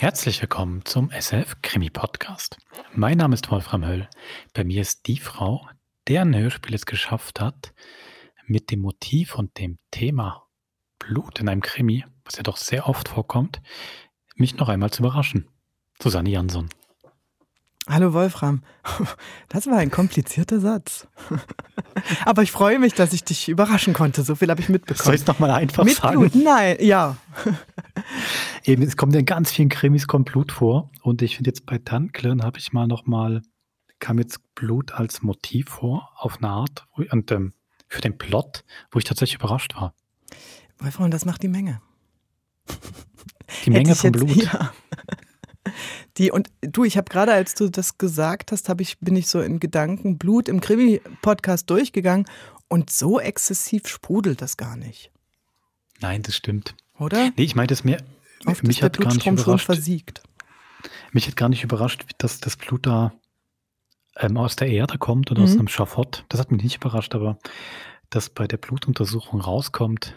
Herzlich willkommen zum SF Krimi Podcast. Mein Name ist Wolfram Höll. Bei mir ist die Frau, deren Hörspiel es geschafft hat, mit dem Motiv und dem Thema Blut in einem Krimi, was ja doch sehr oft vorkommt, mich noch einmal zu überraschen. Susanne Jansson. Hallo Wolfram. Das war ein komplizierter Satz. Aber ich freue mich, dass ich dich überraschen konnte. So viel habe ich mitbekommen. Soll ich es nochmal einfach Mit sagen? Blut? Nein, ja. Eben, es kommt in ganz vielen Krimis kommt Blut vor. Und ich finde jetzt bei Tanklern habe ich mal nochmal, kam jetzt Blut als Motiv vor, auf eine Art, und ähm, für den Plot, wo ich tatsächlich überrascht war. Wolfram, das macht die Menge. Die Menge von ich Blut. jetzt- Ja. Die, und du, ich habe gerade, als du das gesagt hast, hab ich, bin ich so in Gedanken Blut im Krimi-Podcast durchgegangen und so exzessiv sprudelt das gar nicht, Nein, das stimmt. oder? Nee, ich meinte es mir, Oft mich hat gar nicht überrascht. versiegt. Mich hat gar nicht überrascht, dass das Blut da ähm, aus der Erde kommt oder aus Mhm. einem Schafott. Das hat mich nicht überrascht, aber dass bei der Blutuntersuchung rauskommt,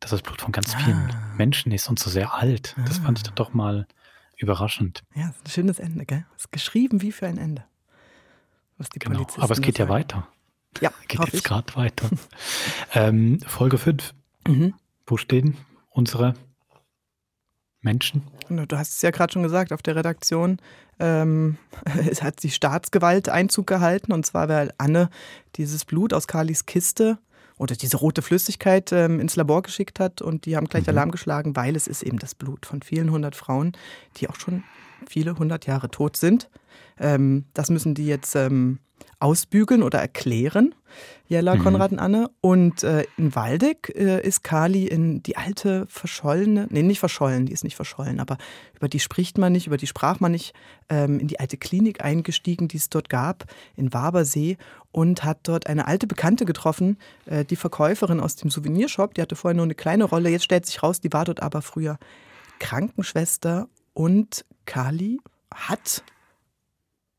dass das Blut von ganz vielen Ah. Menschen ist und so sehr alt. Das fand ich Ah. dann doch mal überraschend. Ja, ist ein schönes Ende, gell? Ist geschrieben wie für ein Ende. Was die Genau. Polizisten Aber es geht ja sagen. weiter. Ja, Geht jetzt gerade weiter. ähm, Folge 5. Mhm. Wo stehen unsere Menschen? Du hast es ja gerade schon gesagt, auf der Redaktion ähm, es hat die Staatsgewalt Einzug gehalten. Und zwar, weil Anne dieses Blut aus Carlis Kiste oder diese rote Flüssigkeit ähm, ins Labor geschickt hat. Und die haben gleich Mhm. Alarm geschlagen, weil es ist eben das Blut von vielen hundert Frauen, die auch schon viele hundert Jahre tot sind. Ähm, das müssen die jetzt ähm, ausbügeln oder erklären, Jella, Mhm. Konrad und Anne. Und äh, in Waldeck äh, ist Kali in die alte verschollene, nee, nicht verschollen, die ist nicht verschollen, aber über die spricht man nicht, über die sprach man nicht, ähm, in die alte Klinik eingestiegen, die es dort gab, in Wabersee und hat dort eine alte Bekannte getroffen, äh, die Verkäuferin aus dem Souvenirshop, die hatte vorher nur eine kleine Rolle, jetzt stellt sich raus, die war dort aber früher Krankenschwester und Kali hat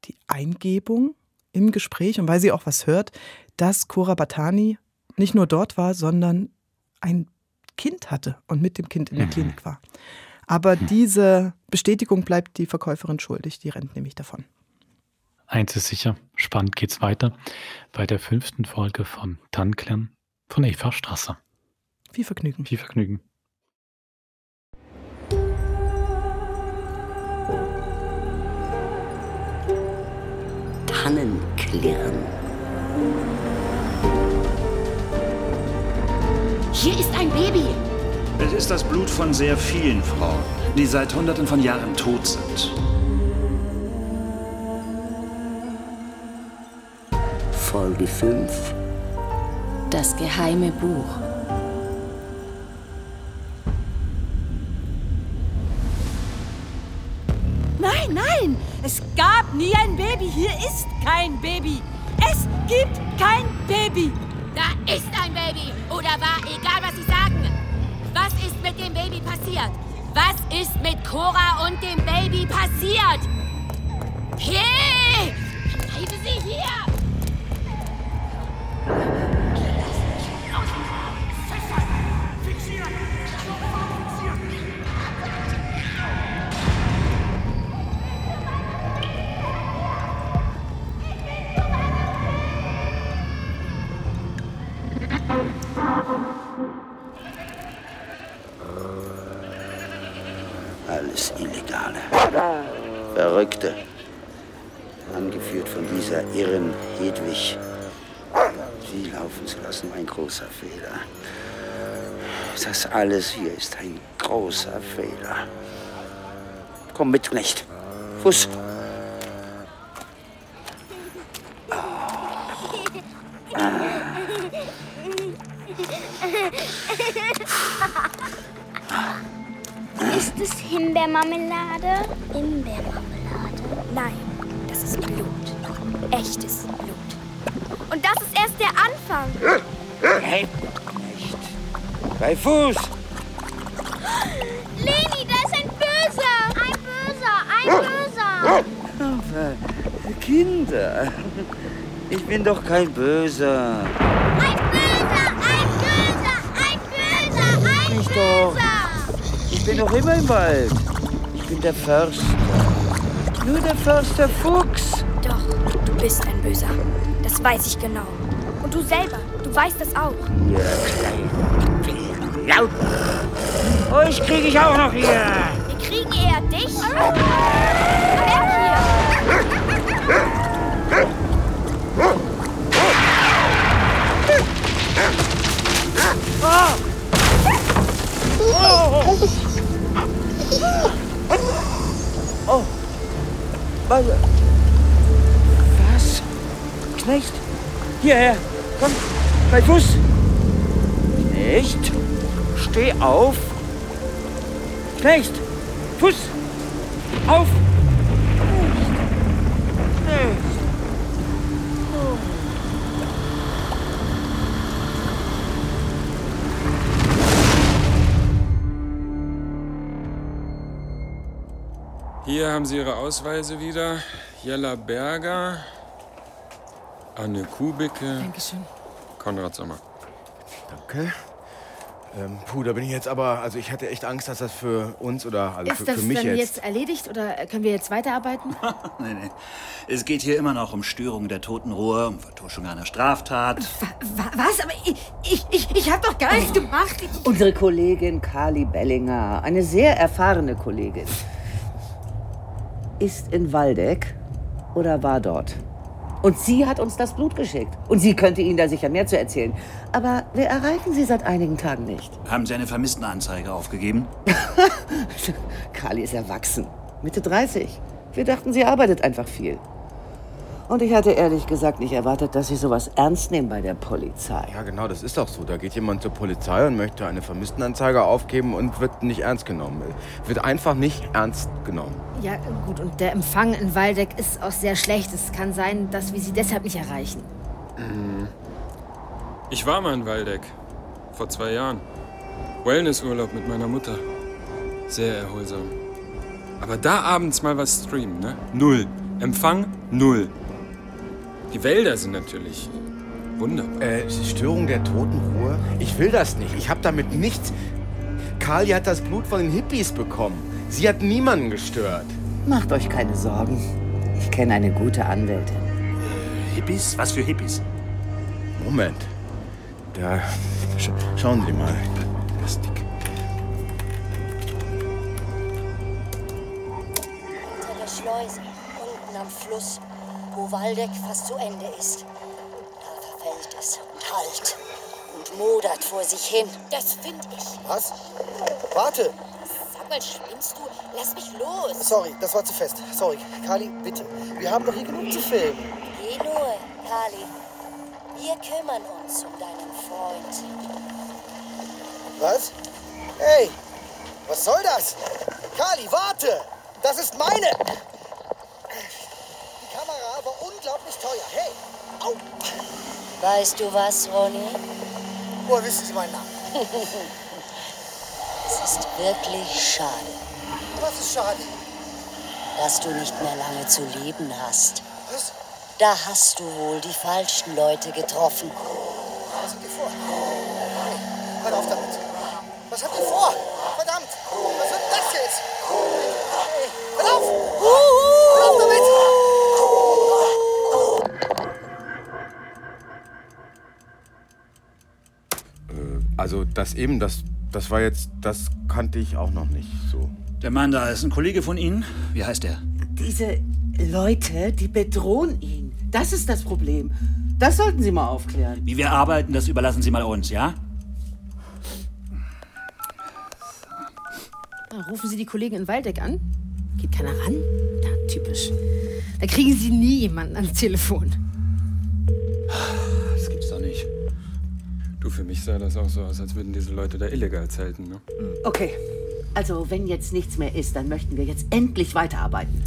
die Eingebung im Gespräch und weil sie auch was hört, dass Cora Batani nicht nur dort war, sondern ein Kind hatte und mit dem Kind in der Mhm. Klinik war. Aber diese Bestätigung bleibt die Verkäuferin schuldig, die rennt nämlich davon. Eins ist sicher, spannend geht's weiter bei der fünften Folge von Tanklern von Eva Strasser. Viel Vergnügen. Viel Vergnügen. Tannenklirren. Hier ist ein Baby. Es ist das Blut von sehr vielen Frauen, die seit Hunderten von Jahren tot sind. Folge 5. Das geheime Buch. Nein, nein! Es gab nie ein Baby. Hier ist kein Baby. Es gibt kein Baby. Da ist ein Baby. Oder war, egal was Sie sagen. Was ist mit dem Baby passiert? Was ist mit Cora und dem Baby passiert? Hey! Bleiben Sie hier! Verrückte. Angeführt von dieser irren Hedwig. Sie laufen zu lassen, ein großer Fehler. Das alles hier ist ein großer Fehler. Komm mit, Knecht. Fuß. Anfang. Hey, Knecht. Bei Fuß. Leni, da ist ein Böser. Ein Böser, ein Böser. Aber, Kinder, ich bin doch kein Böser. Ein Böser, ein Böser, ein Böser, ein Ich doch. Böser. Ich bin doch immer im Wald. Ich Ich bin der Förster. Nur der Förster Fuchs. Doch, du bist ein Böser. Das weiß ich genau. Selber, du weißt das auch. Laut. Euch kriege ich auch noch hier. Wir kriegen eher dich. Hier. Was? Was? Knecht? Hierher. Komm. Bei Fuß. Knecht. Steh auf. Knecht. Fuß. Auf. Knecht. Hier haben Sie Ihre Ausweise wieder. Jella Berger, Anne Kubicke, Dankeschön. Konrad Sommer. Danke. Ähm, puh, da bin ich jetzt aber, also ich hatte echt Angst, dass das für uns oder also für, Ist das für mich dann jetzt. jetzt erledigt oder können wir jetzt weiterarbeiten? Nee, nee. Es geht hier immer noch um Störung der Totenruhe, um Vertuschung einer Straftat. Wa- Was? Aber ich, ich, ich, ich hab doch gar nichts gemacht. Ich, Unsere Kollegin Carly Bellinger, eine sehr erfahrene Kollegin, ist in Waldeck oder war dort. Und sie hat uns das Blut geschickt. Und sie könnte Ihnen da sicher mehr zu erzählen. Aber wir erreichen sie seit einigen Tagen nicht. Haben Sie eine Vermisstenanzeige aufgegeben? Carly ist erwachsen. Mitte 30. Wir dachten, sie arbeitet einfach viel. Und ich hatte ehrlich gesagt nicht erwartet, dass sie sowas ernst nehmen bei der Polizei. Ja, genau, das ist auch so. Da geht jemand zur Polizei und möchte eine Vermisstenanzeige aufgeben und wird nicht ernst genommen. Wird einfach nicht ernst genommen. Ja, gut. Und der Empfang in Waldeck ist auch sehr schlecht. Es kann sein, dass wir sie deshalb nicht erreichen. Ich war mal in Waldeck. Vor zwei Jahren. Wellnessurlaub mit meiner Mutter. Sehr erholsam. Aber da abends mal was streamen, ne? Null. Empfang null. Die Wälder sind natürlich wunderbar. Äh, Störung der Totenruhe? Ich will das nicht. Ich habe damit nichts. Carly hat das Blut von den Hippies bekommen. Sie hat niemanden gestört. Macht euch keine Sorgen. Ich kenne eine gute Anwältin. Hippies? Was für Hippies? Moment. Da. Sch schauen Sie mal. Das Ding. Unter der Schleuse, unten am Fluss, wo Waldeck fast zu Ende ist. Da verfällt es und halt und modert vor sich hin. Das finde ich. Was? Warte! Sag mal, spinnst du? Lass mich los. Sorry, das war zu fest. Sorry. Kali, bitte. Wir haben doch hier genug zu filmen. Geh nur, Kali. Wir kümmern uns um deinen Freund. Was? Hey! Was soll das? Kali, warte! Das ist meine! Unglaublich teuer. Hey! Au! Weißt du was, Ronny? Woher wissen Sie meinen Namen? Es ist wirklich schade, Was ist schade? dass du nicht mehr lange zu leben hast. Was? Da hast du wohl die falschen Leute getroffen. Was habt ihr vor? Hey, hört auf damit. Was habt ihr vor? Verdammt! Was wird das jetzt? Hey, hört auf! Hört auf damit! Äh, also, das eben, das, das war jetzt. Das kannte ich auch noch nicht so. Der Mann da ist ein Kollege von Ihnen. Wie heißt er? Diese Leute, die bedrohen ihn. Das ist das Problem. Das sollten Sie mal aufklären. Wie wir arbeiten, das überlassen Sie mal uns, ja? Dann rufen Sie die Kollegen in Waldeck an. Geht keiner ran? Ja, typisch. Da kriegen Sie nie jemanden ans Telefon. Für mich sah das auch so aus, als würden diese Leute da illegal zelten, ne? Okay, also wenn jetzt nichts mehr ist, dann möchten wir jetzt endlich weiterarbeiten.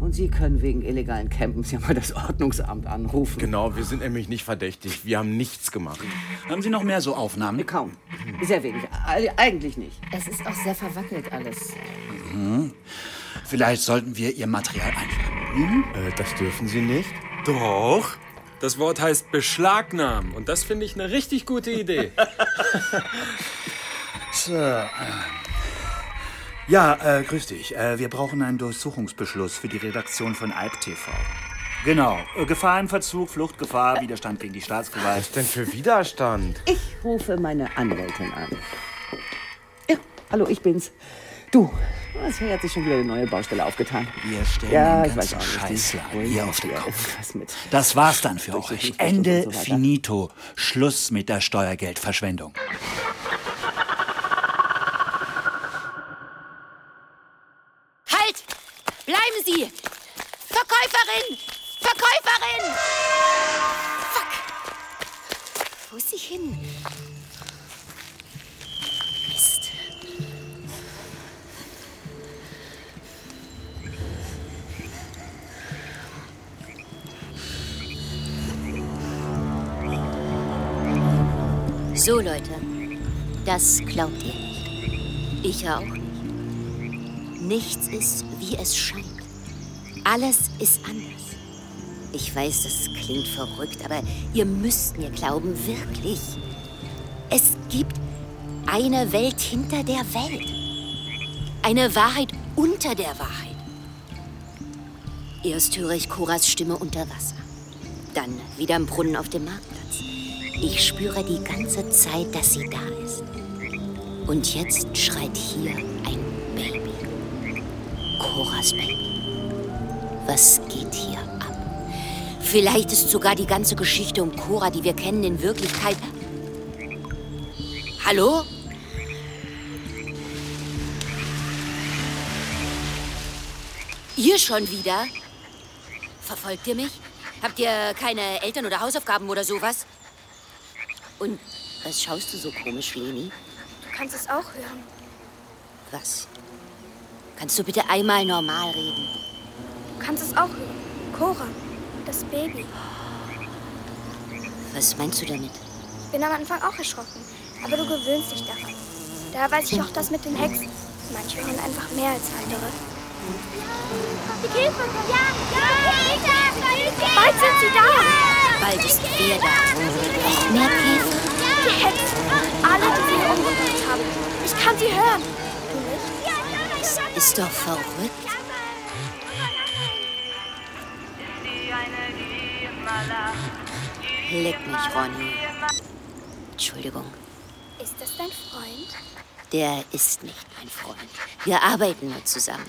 Und Sie können wegen illegalen Campens ja mal das Ordnungsamt anrufen. Genau, wir sind nämlich nicht verdächtig. Wir haben nichts gemacht. Haben Sie noch mehr so Aufnahmen? Kaum. Sehr wenig. Eig- Eigentlich nicht. Es ist auch sehr verwackelt alles. Mhm. Vielleicht sollten wir Ihr Material einfangen. Äh, das dürfen Sie nicht? Doch. Das Wort heißt beschlagnahmen. Und das finde ich eine richtig gute Idee. So. äh, Ja, äh, grüß dich. Äh, wir brauchen einen Durchsuchungsbeschluss für die Redaktion von Alp TV. Genau. Äh, Gefahr im Verzug, Fluchtgefahr, Widerstand gegen die Staatsgewalt. Was denn für Widerstand? Ich rufe meine Anwältin an. Ja, hallo, ich bin's. Du, es hat sich schon wieder eine neue Baustelle aufgetan. Wir stellen Ja, den ich weiß ganzen auch nicht. Scheißladen hier auf den Kopf. Das war's dann für euch. Ende so finito. Schluss mit der Steuergeldverschwendung. Halt! Bleiben Sie! Verkäuferin! Verkäuferin! Fuck! Wo ist sie hin? So, Leute, das glaubt ihr nicht. Ich auch nicht. Nichts ist, wie es scheint. Alles ist anders. Ich weiß, das klingt verrückt, aber ihr müsst mir glauben, wirklich. Es gibt eine Welt hinter der Welt. Eine Wahrheit unter der Wahrheit. Erst höre ich Coras Stimme unter Wasser. Dann wieder im Brunnen auf dem Marktplatz. Ich spüre die ganze Zeit, dass sie da ist. Und jetzt schreit hier ein Baby. Coras Baby. Was geht hier ab? Vielleicht ist sogar die ganze Geschichte um Cora, die wir kennen, in Wirklichkeit. Hallo? Ihr schon wieder? Verfolgt ihr mich? Habt ihr keine Eltern oder Hausaufgaben oder sowas? Und was schaust du so komisch, Leni? Du kannst es auch hören. Was? Kannst du bitte einmal normal reden? Du kannst es auch hören. Cora, das Baby. Was meinst du damit? Ich bin am Anfang auch erschrocken, aber du gewöhnst dich daran. Da weiß ich auch das mit den Hexen. Manche hören einfach mehr als andere. Die Käfer! Ja, ja, Bald sind sie da! Bald ist wer da? Noch mehr Käfer? Die Hexen! Alle, die sie umgebracht haben. Ich kann sie hören. Du nicht? Das ist doch verrückt. Leck mich, Ronny. Entschuldigung, Ist das dein Freund? der ist nicht mein Freund. Wir arbeiten nur zusammen.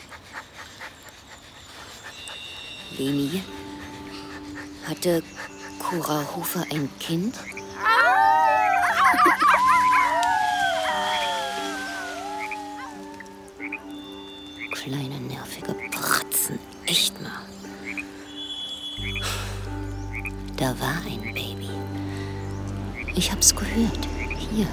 Leni, hatte Cora Hofer ein Kind? Kleine nervige Bratzen, echt mal. Da war ein Baby. Ich hab's gehört. Hier.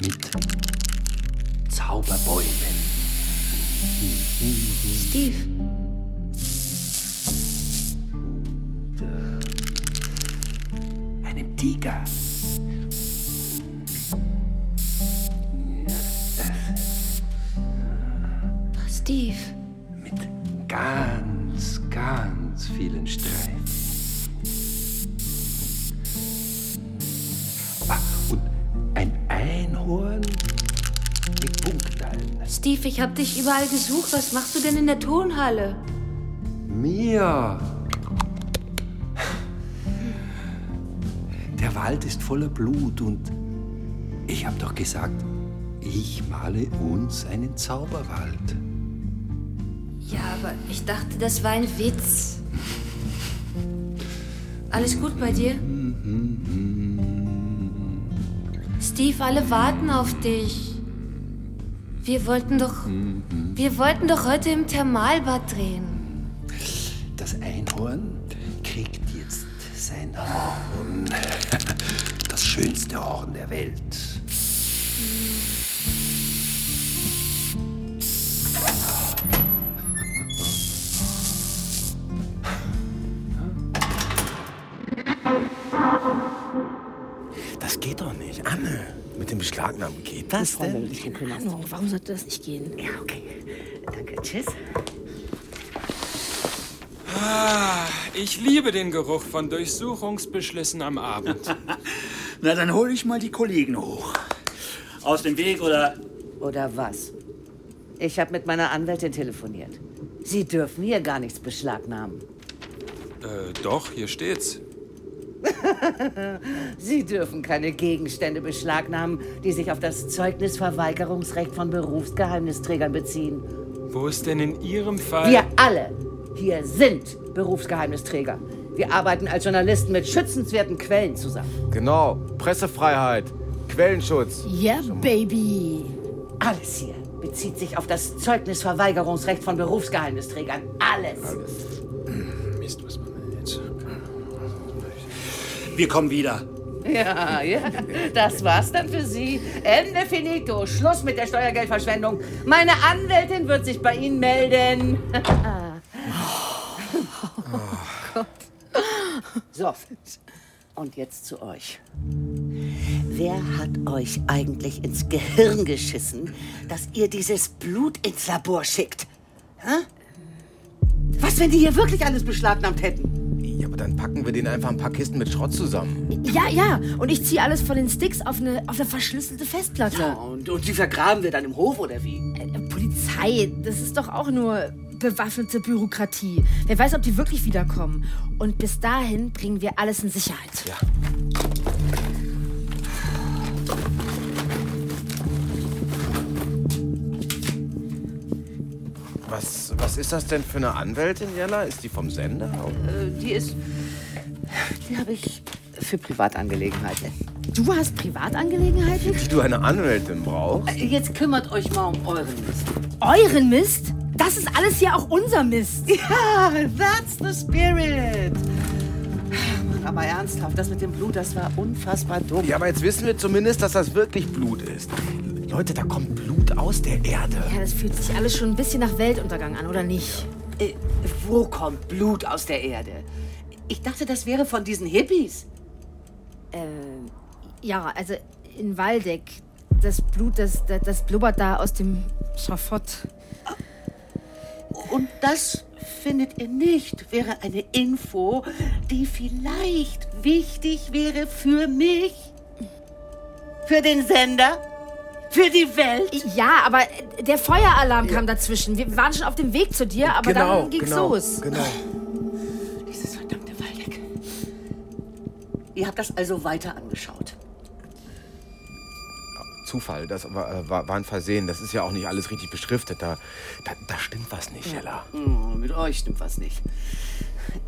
Mit Zauberbäumen. Steve. Einem Tiger. Steve. Ganz, ganz vielen Streifen. Steve, ich hab dich überall gesucht. Was machst du denn in der Tonhalle? Mia! Der Wald ist voller Blut und ich hab doch gesagt, ich male uns einen Zauberwald. Ja, aber ich dachte, das war ein Witz. Alles gut bei dir? Steve, alle warten auf dich. Wir wollten doch. Wir wollten doch heute im Thermalbad drehen. Das Einhorn kriegt jetzt sein Horn. Das schönste Horn der Welt. Das Beschlagnahmen geht das denn? ich keine Ahnung, warum sollte das nicht gehen? Ja, okay. Danke, tschüss. Ah, ich liebe den Geruch von Durchsuchungsbeschlüssen am Abend. Na, dann hol ich mal die Kollegen hoch. Aus dem Weg oder. Oder was? Ich habe mit meiner Anwältin telefoniert. Sie dürfen hier gar nichts beschlagnahmen. Äh, doch, hier steht's. Sie dürfen keine Gegenstände beschlagnahmen, die sich auf das Zeugnisverweigerungsrecht von Berufsgeheimnisträgern beziehen. Wo ist denn in Ihrem Fall. Wir alle hier sind Berufsgeheimnisträger. Wir arbeiten als Journalisten mit schützenswerten Quellen zusammen. Genau, Pressefreiheit, Quellenschutz. Yeah, Baby. Alles hier bezieht sich auf das Zeugnisverweigerungsrecht von Berufsgeheimnisträgern. Alles. Mist, Wir kommen wieder. Ja, ja, das war's dann für Sie. Ende finito. Schluss mit der Steuergeldverschwendung. Meine Anwältin wird sich bei Ihnen melden. So, und jetzt zu euch. Wer hat euch eigentlich ins Gehirn geschissen, dass ihr dieses Blut ins Labor schickt? Hä? Was, wenn die hier wirklich alles beschlagnahmt hätten? Ja, aber dann packen wir denen einfach ein paar Kisten mit Schrott zusammen. Ja, ja. Und ich ziehe alles von den Sticks auf eine, auf eine verschlüsselte Festplatte. Ja, und, und die vergraben wir dann im Hof, oder wie? Äh, Polizei, das ist doch auch nur bewaffnete Bürokratie. Wer weiß, ob die wirklich wiederkommen. Und bis dahin bringen wir alles in Sicherheit. Ja. Was, was ist das denn für eine Anwältin, Jella? Ist die vom Sender? Äh, die ist. Die habe ich für Privatangelegenheiten. Du hast Privatangelegenheiten? Die du eine Anwältin brauchst? Äh, Jetzt kümmert euch mal um euren Mist. Euren Mist? Das ist alles hier auch unser Mist. Ja, that's the spirit. Aber ernsthaft, das mit dem Blut, das war unfassbar dumm. Ja, aber jetzt wissen wir zumindest, dass das wirklich Blut ist. Leute, da kommt Blut aus der Erde. Ja, das fühlt sich alles schon ein bisschen nach Weltuntergang an, oder nicht? Äh, wo kommt Blut aus der Erde? Ich dachte, das wäre von diesen Hippies. Äh, ja, also in Waldeck. Das Blut, das, das, das blubbert da aus dem Schafott. Und das findet ihr nicht, wäre eine Info, die vielleicht wichtig wäre für mich, für den Sender, für die Welt. Ja, aber der Feueralarm kam dazwischen. Wir waren schon auf dem Weg zu dir, aber genau, dann ging's genau, los. Genau. Dieses verdammte Waldeck. Ihr habt das also weiter angeschaut. Zufall, das war, äh, war, war ein Versehen. Das ist ja auch nicht alles richtig beschriftet. Da, da, da stimmt was nicht, Jella. Hm, mit euch stimmt was nicht.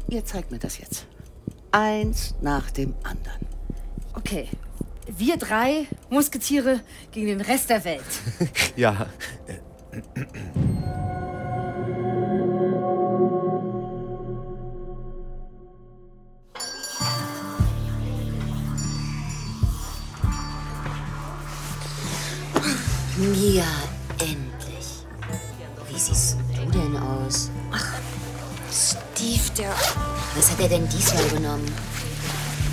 Ihr zeigt mir das jetzt. Eins nach dem anderen. Okay, wir drei Musketiere gegen den Rest der Welt. Ja. Mia, endlich. Wie siehst du denn aus? Steve, der, Was hat er denn diesmal genommen?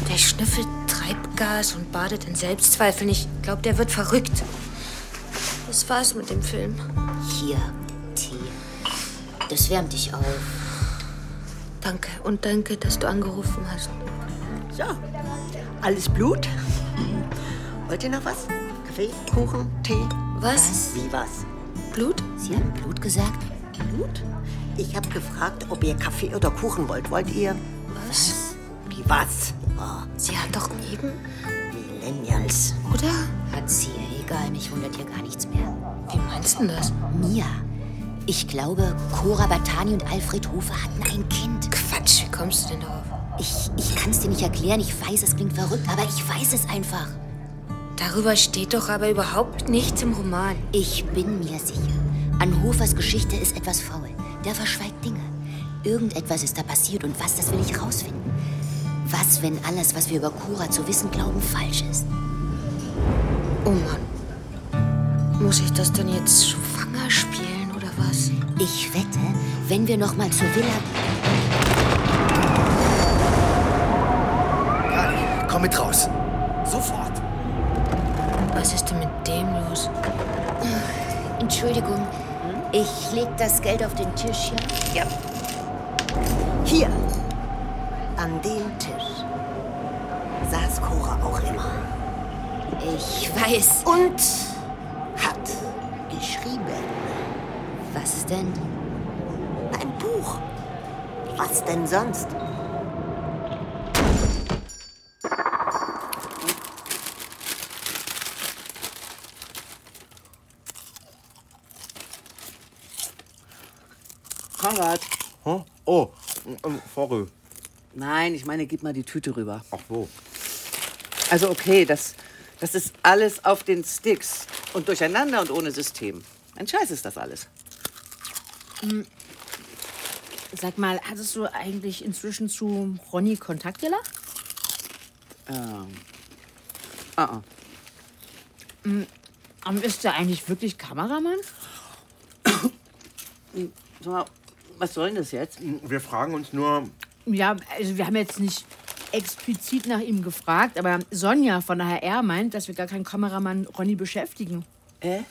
der schnüffelt Treibgas und badet in Selbstzweifeln. Ich glaube, der wird verrückt. Das war's mit dem Film. Hier, Tee. Das wärmt dich auf. Danke und danke, dass du angerufen hast. So, alles Blut? Wollt ihr noch was? Kaffee, Kuchen, Tee? Was? Wie was? Blut? Sie haben Blut gesagt? Blut? Ich habe gefragt, ob ihr Kaffee oder Kuchen wollt. Wollt ihr? Was? Wie was? Oh, Sie hat doch eben. Millennials. Oder? Hat sie. Egal, mich wundert hier gar nichts mehr. Wie meinst du denn das? Mia, ich glaube, Cora Batani und Alfred Hofer hatten ein Kind. Quatsch, wie kommst du denn darauf? Ich, ich kann es dir nicht erklären. Ich weiß, es klingt verrückt, aber ich weiß es einfach. Darüber steht doch aber überhaupt nichts im Roman. Ich bin mir sicher. An Hofers Geschichte ist etwas faul. Der verschweigt Dinge. Irgendetwas ist da passiert und was, das will ich rausfinden. Was, wenn alles, was wir über Cora zu wissen glauben, falsch ist? Oh Mann. Muss ich das denn jetzt schwanger spielen oder was? Ich wette, wenn wir noch mal zur Villa... Komm mit raus. Sofort. Was ist denn mit dem los? Entschuldigung, ich leg das Geld auf den Tisch, ja? Ja. Hier, an dem Tisch, saß Cora auch immer. Ich weiß. Und hat geschrieben. Was denn? Ein Buch. Was denn sonst? Konrad. Huh? Oh, ähm, Vorrö. Nein, ich meine, gib mal die Tüte rüber. Ach wo? Also okay, das, das ist alles auf den Sticks und durcheinander und ohne System. Ein Scheiß ist das alles. Hm. Sag mal, hattest du eigentlich inzwischen zu Ronny Kontakt gelacht? Ähm. Ah, ah. Hm, ähm, Ist der eigentlich wirklich Kameramann? Sag mal, was soll denn das jetzt? Wir fragen uns nur. Ja, also wir haben jetzt nicht explizit nach ihm gefragt, aber Sonja von der HR meint, dass wir gar keinen Kameramann Ronny beschäftigen. Äh?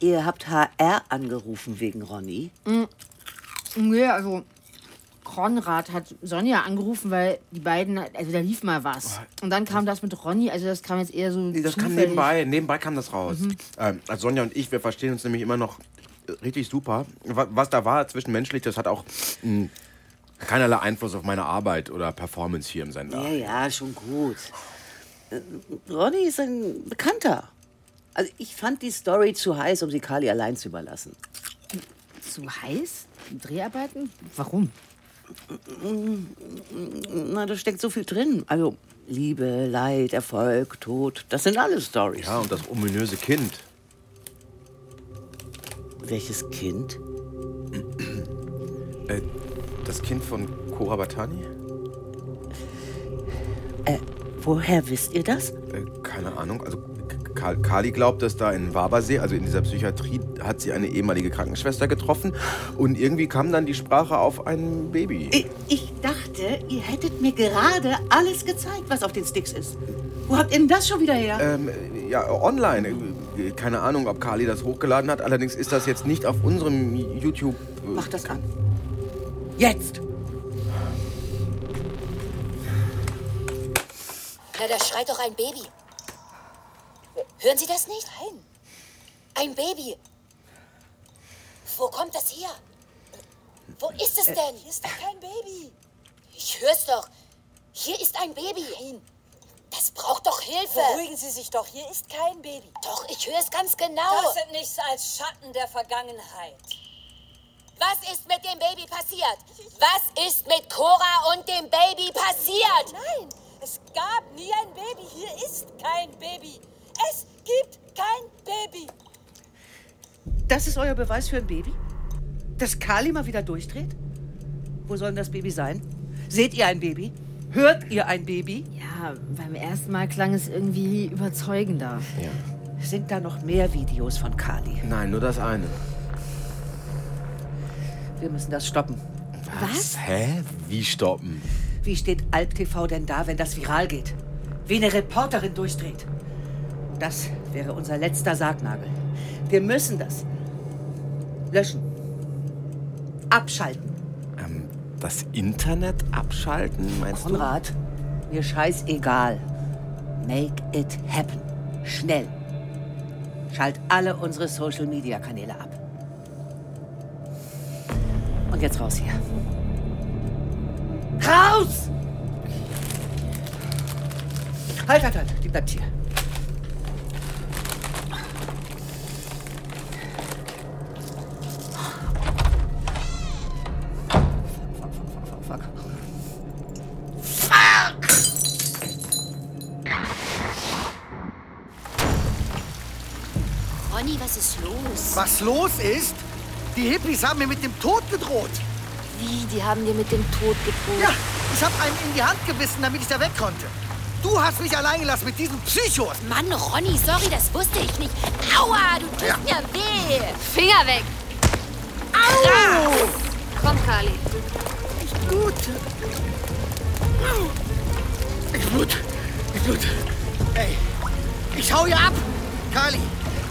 Ihr habt HR angerufen wegen Ronny? Mhm. Nee, also Konrad hat Sonja angerufen, weil die beiden, also da lief mal was. Und dann kam das mit Ronny, also das kam jetzt eher so Nee, das kam nebenbei. Nebenbei kam das raus. Mhm. Ähm, also Sonja und ich, wir verstehen uns nämlich immer noch richtig super. Wa- Was da war zwischenmenschlich, das hat auch mh, keinerlei Einfluss auf meine Arbeit oder Performance hier im Sender. Ja, ja, schon gut. Ronny ist ein Bekannter. Also ich fand die Story zu heiß, um sie Kali allein zu überlassen. Zu heiß? Dreharbeiten? Warum? Na, da steckt so viel drin. Also Liebe, Leid, Erfolg, Tod, das sind alles Stories. Ja, und das ominöse Kind. Welches Kind? Das Kind von Cora Batani? Äh, woher wisst ihr das? Äh, keine Ahnung. Also Ka- Kali glaubt, dass da in Wabersee, also in dieser Psychiatrie, hat sie eine ehemalige Krankenschwester getroffen. Und irgendwie kam dann die Sprache auf ein Baby. Ich, ich dachte, ihr hättet mir gerade alles gezeigt, was auf den Sticks ist. Wo habt ihr denn das schon wieder her? Ähm, ja, online. Äh, Keine Ahnung, ob Kali das hochgeladen hat. Allerdings ist das jetzt nicht auf unserem YouTube. äh, Mach das an. Jetzt! Na, da schreit doch ein Baby. Hören Sie das nicht? Nein. Ein Baby. Wo kommt das her? Wo ist es denn? Hier ist doch kein Baby. Ich hör's doch. Hier ist ein Baby. Nein. Das braucht doch Hilfe. Beruhigen Sie sich doch, hier ist kein Baby. Doch, ich höre es ganz genau. Das sind nichts als Schatten der Vergangenheit. Was ist mit dem Baby passiert? Was ist mit Cora und dem Baby passiert? Nein, es gab nie ein Baby. Hier ist kein Baby. Es gibt kein Baby. Das ist euer Beweis für ein Baby? Dass Kali mal wieder durchdreht? Wo soll denn das Baby sein? Seht ihr ein Baby? Hört ihr ein Baby? Ja, beim ersten Mal klang es irgendwie überzeugender. Ja. Sind da noch mehr Videos von Kali? Nein, nur das eine. Wir müssen das stoppen. Was? Hä? Wie stoppen? Wie steht Alp TV denn da, wenn das viral geht? Wie eine Reporterin durchdreht? Das wäre unser letzter Sargnagel. Wir müssen das löschen. Abschalten. Ähm, das Internet abschalten, meinst Konrad, mir scheißegal. Make it happen. Schnell. Schalt alle unsere Social-Media-Kanäle ab. Und jetzt raus hier. Raus! Halt, halt, halt. Die bleibt hier. Fuck, fuck, fuck, fuck. Fuck! Ronny, was ist los? Was los ist? Die Hippies haben mir mit dem Tod gedroht. Wie, die haben dir mit dem Tod gedroht? Ja, ich habe einem in die Hand gebissen, damit ich da weg konnte. Du hast mich allein gelassen mit diesen Psychos. Mann, Ronny, sorry, das wusste ich nicht. Aua, du tust Ja. mir weh. Finger weg! Au! Komm, Kali. Nicht gut. Ich blut. Ich blut. Ey, ich hau hier ab. Kali,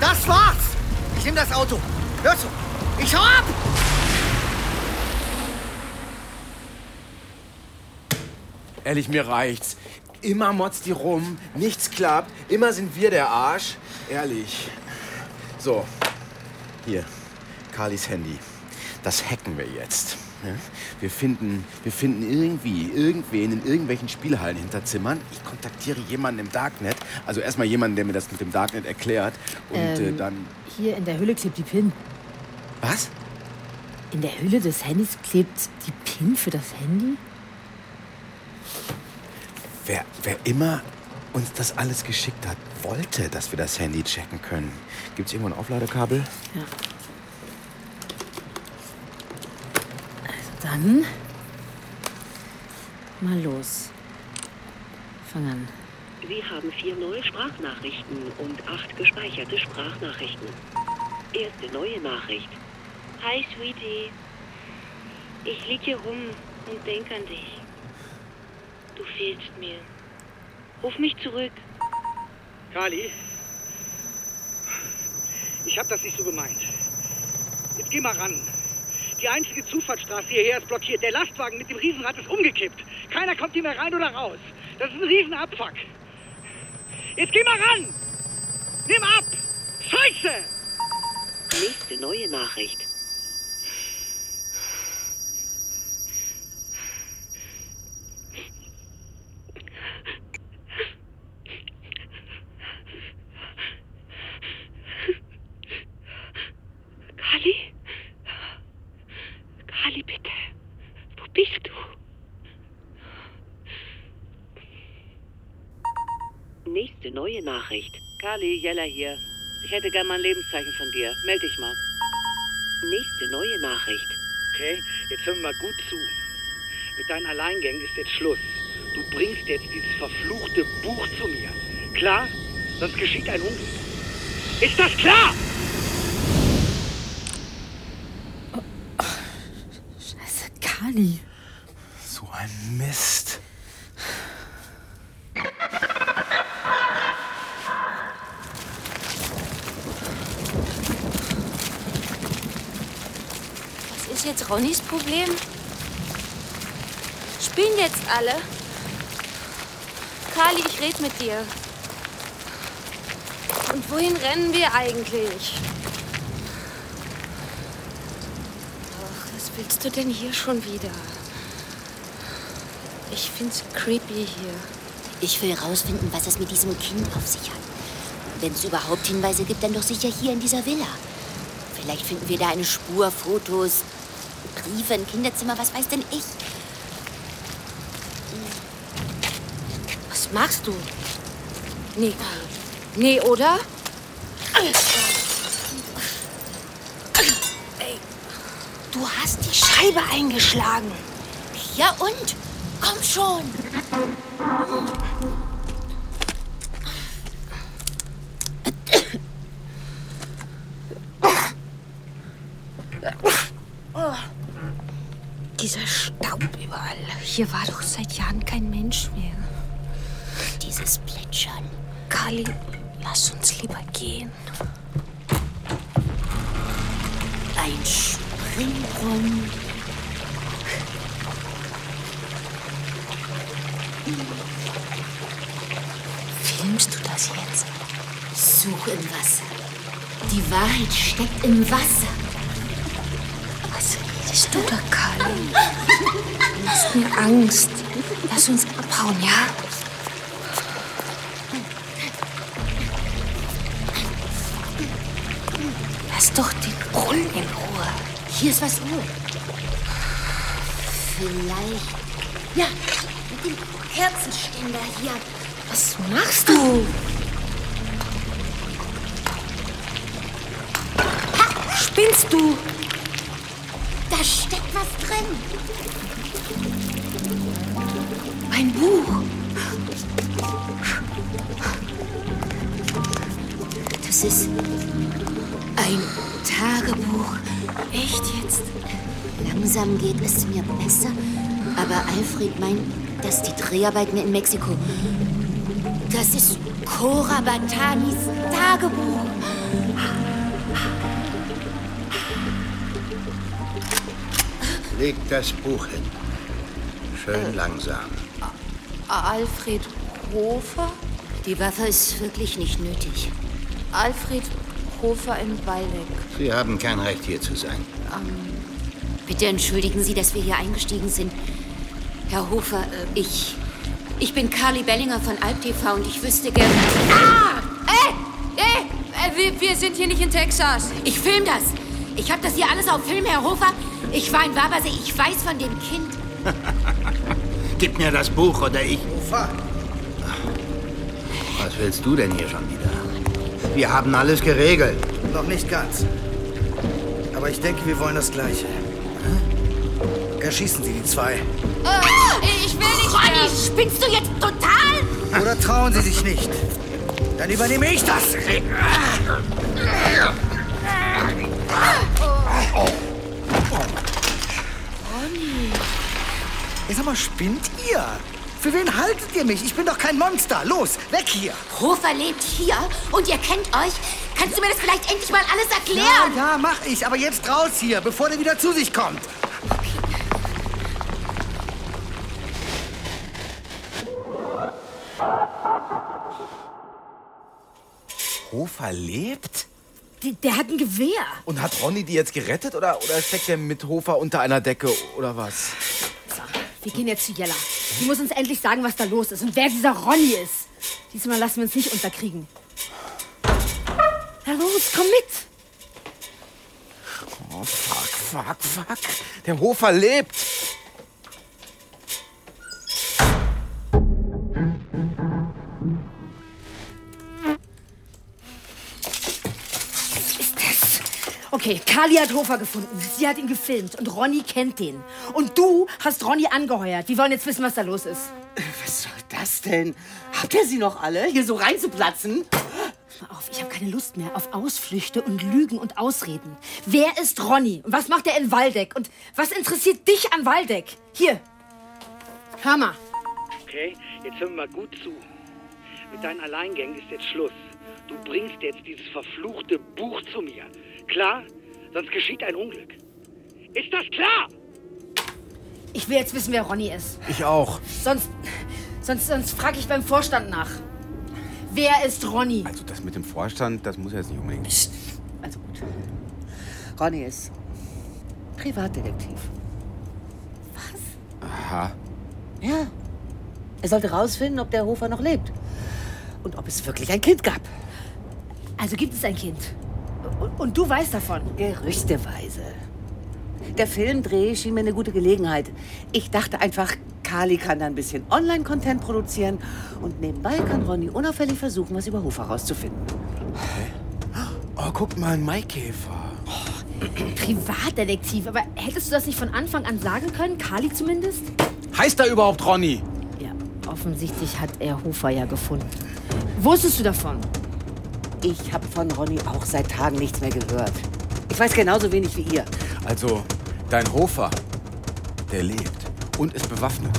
das war's. Ich nehm das Auto. Hörst du? Ich hau ab. Ehrlich, mir reicht's. Immer motzt die rum, nichts klappt, immer sind wir der Arsch. Ehrlich. So, hier, Carlis Handy. Das hacken wir jetzt. ja? Wir finden, wir finden irgendwie irgendwen in irgendwelchen Spielhallen hinterzimmern. Ich kontaktiere jemanden im Darknet. Also erstmal jemanden, der mir das mit dem Darknet erklärt. Und äh, Ähm. dann. Hier in der Hülle klebt die PIN. Was? In der Hülle des Handys klebt die PIN für das Handy? Wer, wer immer uns das alles geschickt hat, wollte, dass wir das Handy checken können. Gibt's irgendwo ein Aufladekabel? Ja. Also dann. Mal los. Fang an. Sie haben vier neue Sprachnachrichten und acht gespeicherte Sprachnachrichten. Erste neue Nachricht. Hi, Sweetie. Ich lieg hier rum und denk an dich. Du fehlst mir. Ruf mich zurück. Kali, ich hab das nicht so gemeint. Jetzt geh mal ran. Die einzige Zufahrtsstraße hierher ist blockiert. Der Lastwagen mit dem Riesenrad ist umgekippt. Keiner kommt hier mehr rein oder raus. Das ist ein Riesenabfuck. Jetzt geh mal ran! Nimm ab! Scheiße! Nächste neue Nachricht. Kali? Kali, bitte. Wo bist du? Nächste neue Nachricht. Kali, Jella hier. Ich hätte gern mal ein Lebenszeichen von dir. Meld dich mal. Nächste neue Nachricht. Okay, jetzt hör mir mal gut zu. Mit deinen Alleingängen ist jetzt Schluss. Du bringst jetzt dieses verfluchte Buch zu mir. Klar? Sonst geschieht ein Unglück. Ist das klar? Scheiße, Kali. So ein Mist. Jetzt Ronnys Problem? Spielen jetzt alle? Kali, ich red mit dir. Und wohin rennen wir eigentlich? Ach, was willst du denn hier schon wieder? Ich find's creepy hier. Ich will rausfinden, was es mit diesem Kind auf sich hat. Wenn es überhaupt Hinweise gibt, dann doch sicher hier in dieser Villa. Vielleicht finden wir da eine Spur, Fotos, Briefe, ein Kinderzimmer, was weiß denn ich. Was machst du? Nee, nee, oder? Ey, Du hast die Scheibe eingeschlagen. Ja und? Komm schon. Oh. Dieser Staub überall. Hier war doch seit Jahren kein Mensch mehr. Dieses Plätschern. Kali, lass uns lieber gehen. Ein Springbrunnen. Filmst du das jetzt? Such im Wasser. Die Wahrheit steckt im Wasser. Angst. Lass uns abhauen, ja? Lass doch den Brunnen in Ruhe. Hier ist was Ruhe. Vielleicht. Ja, mit dem Kerzenständer hier. Was machst du? Spinnst du? Da steckt was drin. Ein Buch. Das ist ein Tagebuch. Echt jetzt? Langsam geht es mir besser, aber Alfred meint, dass die Dreharbeiten in Mexiko. Das ist Cora Batanis Tagebuch. Legt das Buch hin. Schön langsam. Alfred Hofer? Die Waffe ist wirklich nicht nötig. Alfred Hofer in Waldeck. Sie haben kein Recht, hier zu sein. Ähm, bitte entschuldigen Sie, dass wir hier eingestiegen sind. Herr Hofer, äh, ich. Ich bin Carly Bellinger von Alp TV und ich wüsste gerne. Ah! Ey! Ey! Äh, wir, wir sind hier nicht in Texas. Ich film das. Ich habe das hier alles auf Film, Herr Hofer. Ich war in Wabersee. Ich weiß von dem Kind. Gib mir das Buch oder ich. Ufa. Was willst du denn hier schon wieder? Wir haben alles geregelt. Noch nicht ganz. Aber ich denke, wir wollen das Gleiche. Erschießen Sie die zwei. Ah, ich will nicht Ronny, mehr. spinnst du jetzt total? Oder trauen Sie sich nicht? Dann übernehme ich das. Ronny. Jetzt sag mal, spinnt ihr? Für wen haltet ihr mich? Ich bin doch kein Monster. Los, weg hier. Hofer lebt hier und ihr kennt euch. Kannst du mir das vielleicht endlich mal alles erklären? Ja, ja, mach ich. Aber jetzt raus hier, bevor der wieder zu sich kommt. Hofer lebt? Der, hat ein Gewehr. Und hat Ronny die jetzt gerettet oder, oder steckt er mit Hofer unter einer Decke oder was? Wir gehen jetzt zu Jella. Die muss uns endlich sagen, was da los ist und wer dieser Ronny ist. Diesmal lassen wir uns nicht unterkriegen. Na los, komm mit. Oh, fuck, fuck, fuck. Der Hofer lebt. Okay, Kali hat Hofer gefunden. Sie hat ihn gefilmt und Ronny kennt den. Und du hast Ronny angeheuert. Wir wollen jetzt wissen, was da los ist. Was soll das denn? Habt ihr sie noch alle, hier so reinzuplatzen? Mal auf, ich habe keine Lust mehr auf Ausflüchte und Lügen und Ausreden. Wer ist Ronny? Und was macht er in Waldeck? Und was interessiert dich an Waldeck? Hier, hör mal. Okay, jetzt hör mir mal gut zu. Mit deinen Alleingängen ist jetzt Schluss. Du bringst jetzt dieses verfluchte Buch zu mir. Klar? Sonst geschieht ein Unglück. Ist das klar? Ich will jetzt wissen, wer Ronny ist. Ich auch. Sonst, sonst, sonst frage ich beim Vorstand nach. Wer ist Ronny? Also das mit dem Vorstand, das muss jetzt nicht unbedingt. Also gut. Ronny ist Privatdetektiv. Aha. Ja. Er sollte rausfinden, ob der Hofer noch lebt. Und ob es wirklich ein Kind gab. Also gibt es ein Kind. Und, und du weißt davon? Gerüchteweise. Der Filmdreh schien mir eine gute Gelegenheit. Ich dachte einfach, Kali kann da ein bisschen Online-Content produzieren und nebenbei kann Ronny unauffällig versuchen, was über Hofer rauszufinden. Oh, guck mal, ein Maikäfer. Privatdetektiv, aber hättest du das nicht von Anfang an sagen können? Kali zumindest? Heißt er überhaupt Ronny? Ja, offensichtlich hat er Hofer ja gefunden. Wusstest du davon? Ich habe von Ronny auch seit Tagen nichts mehr gehört. Ich weiß genauso wenig wie ihr. Also, dein Hofer, der lebt und ist bewaffnet.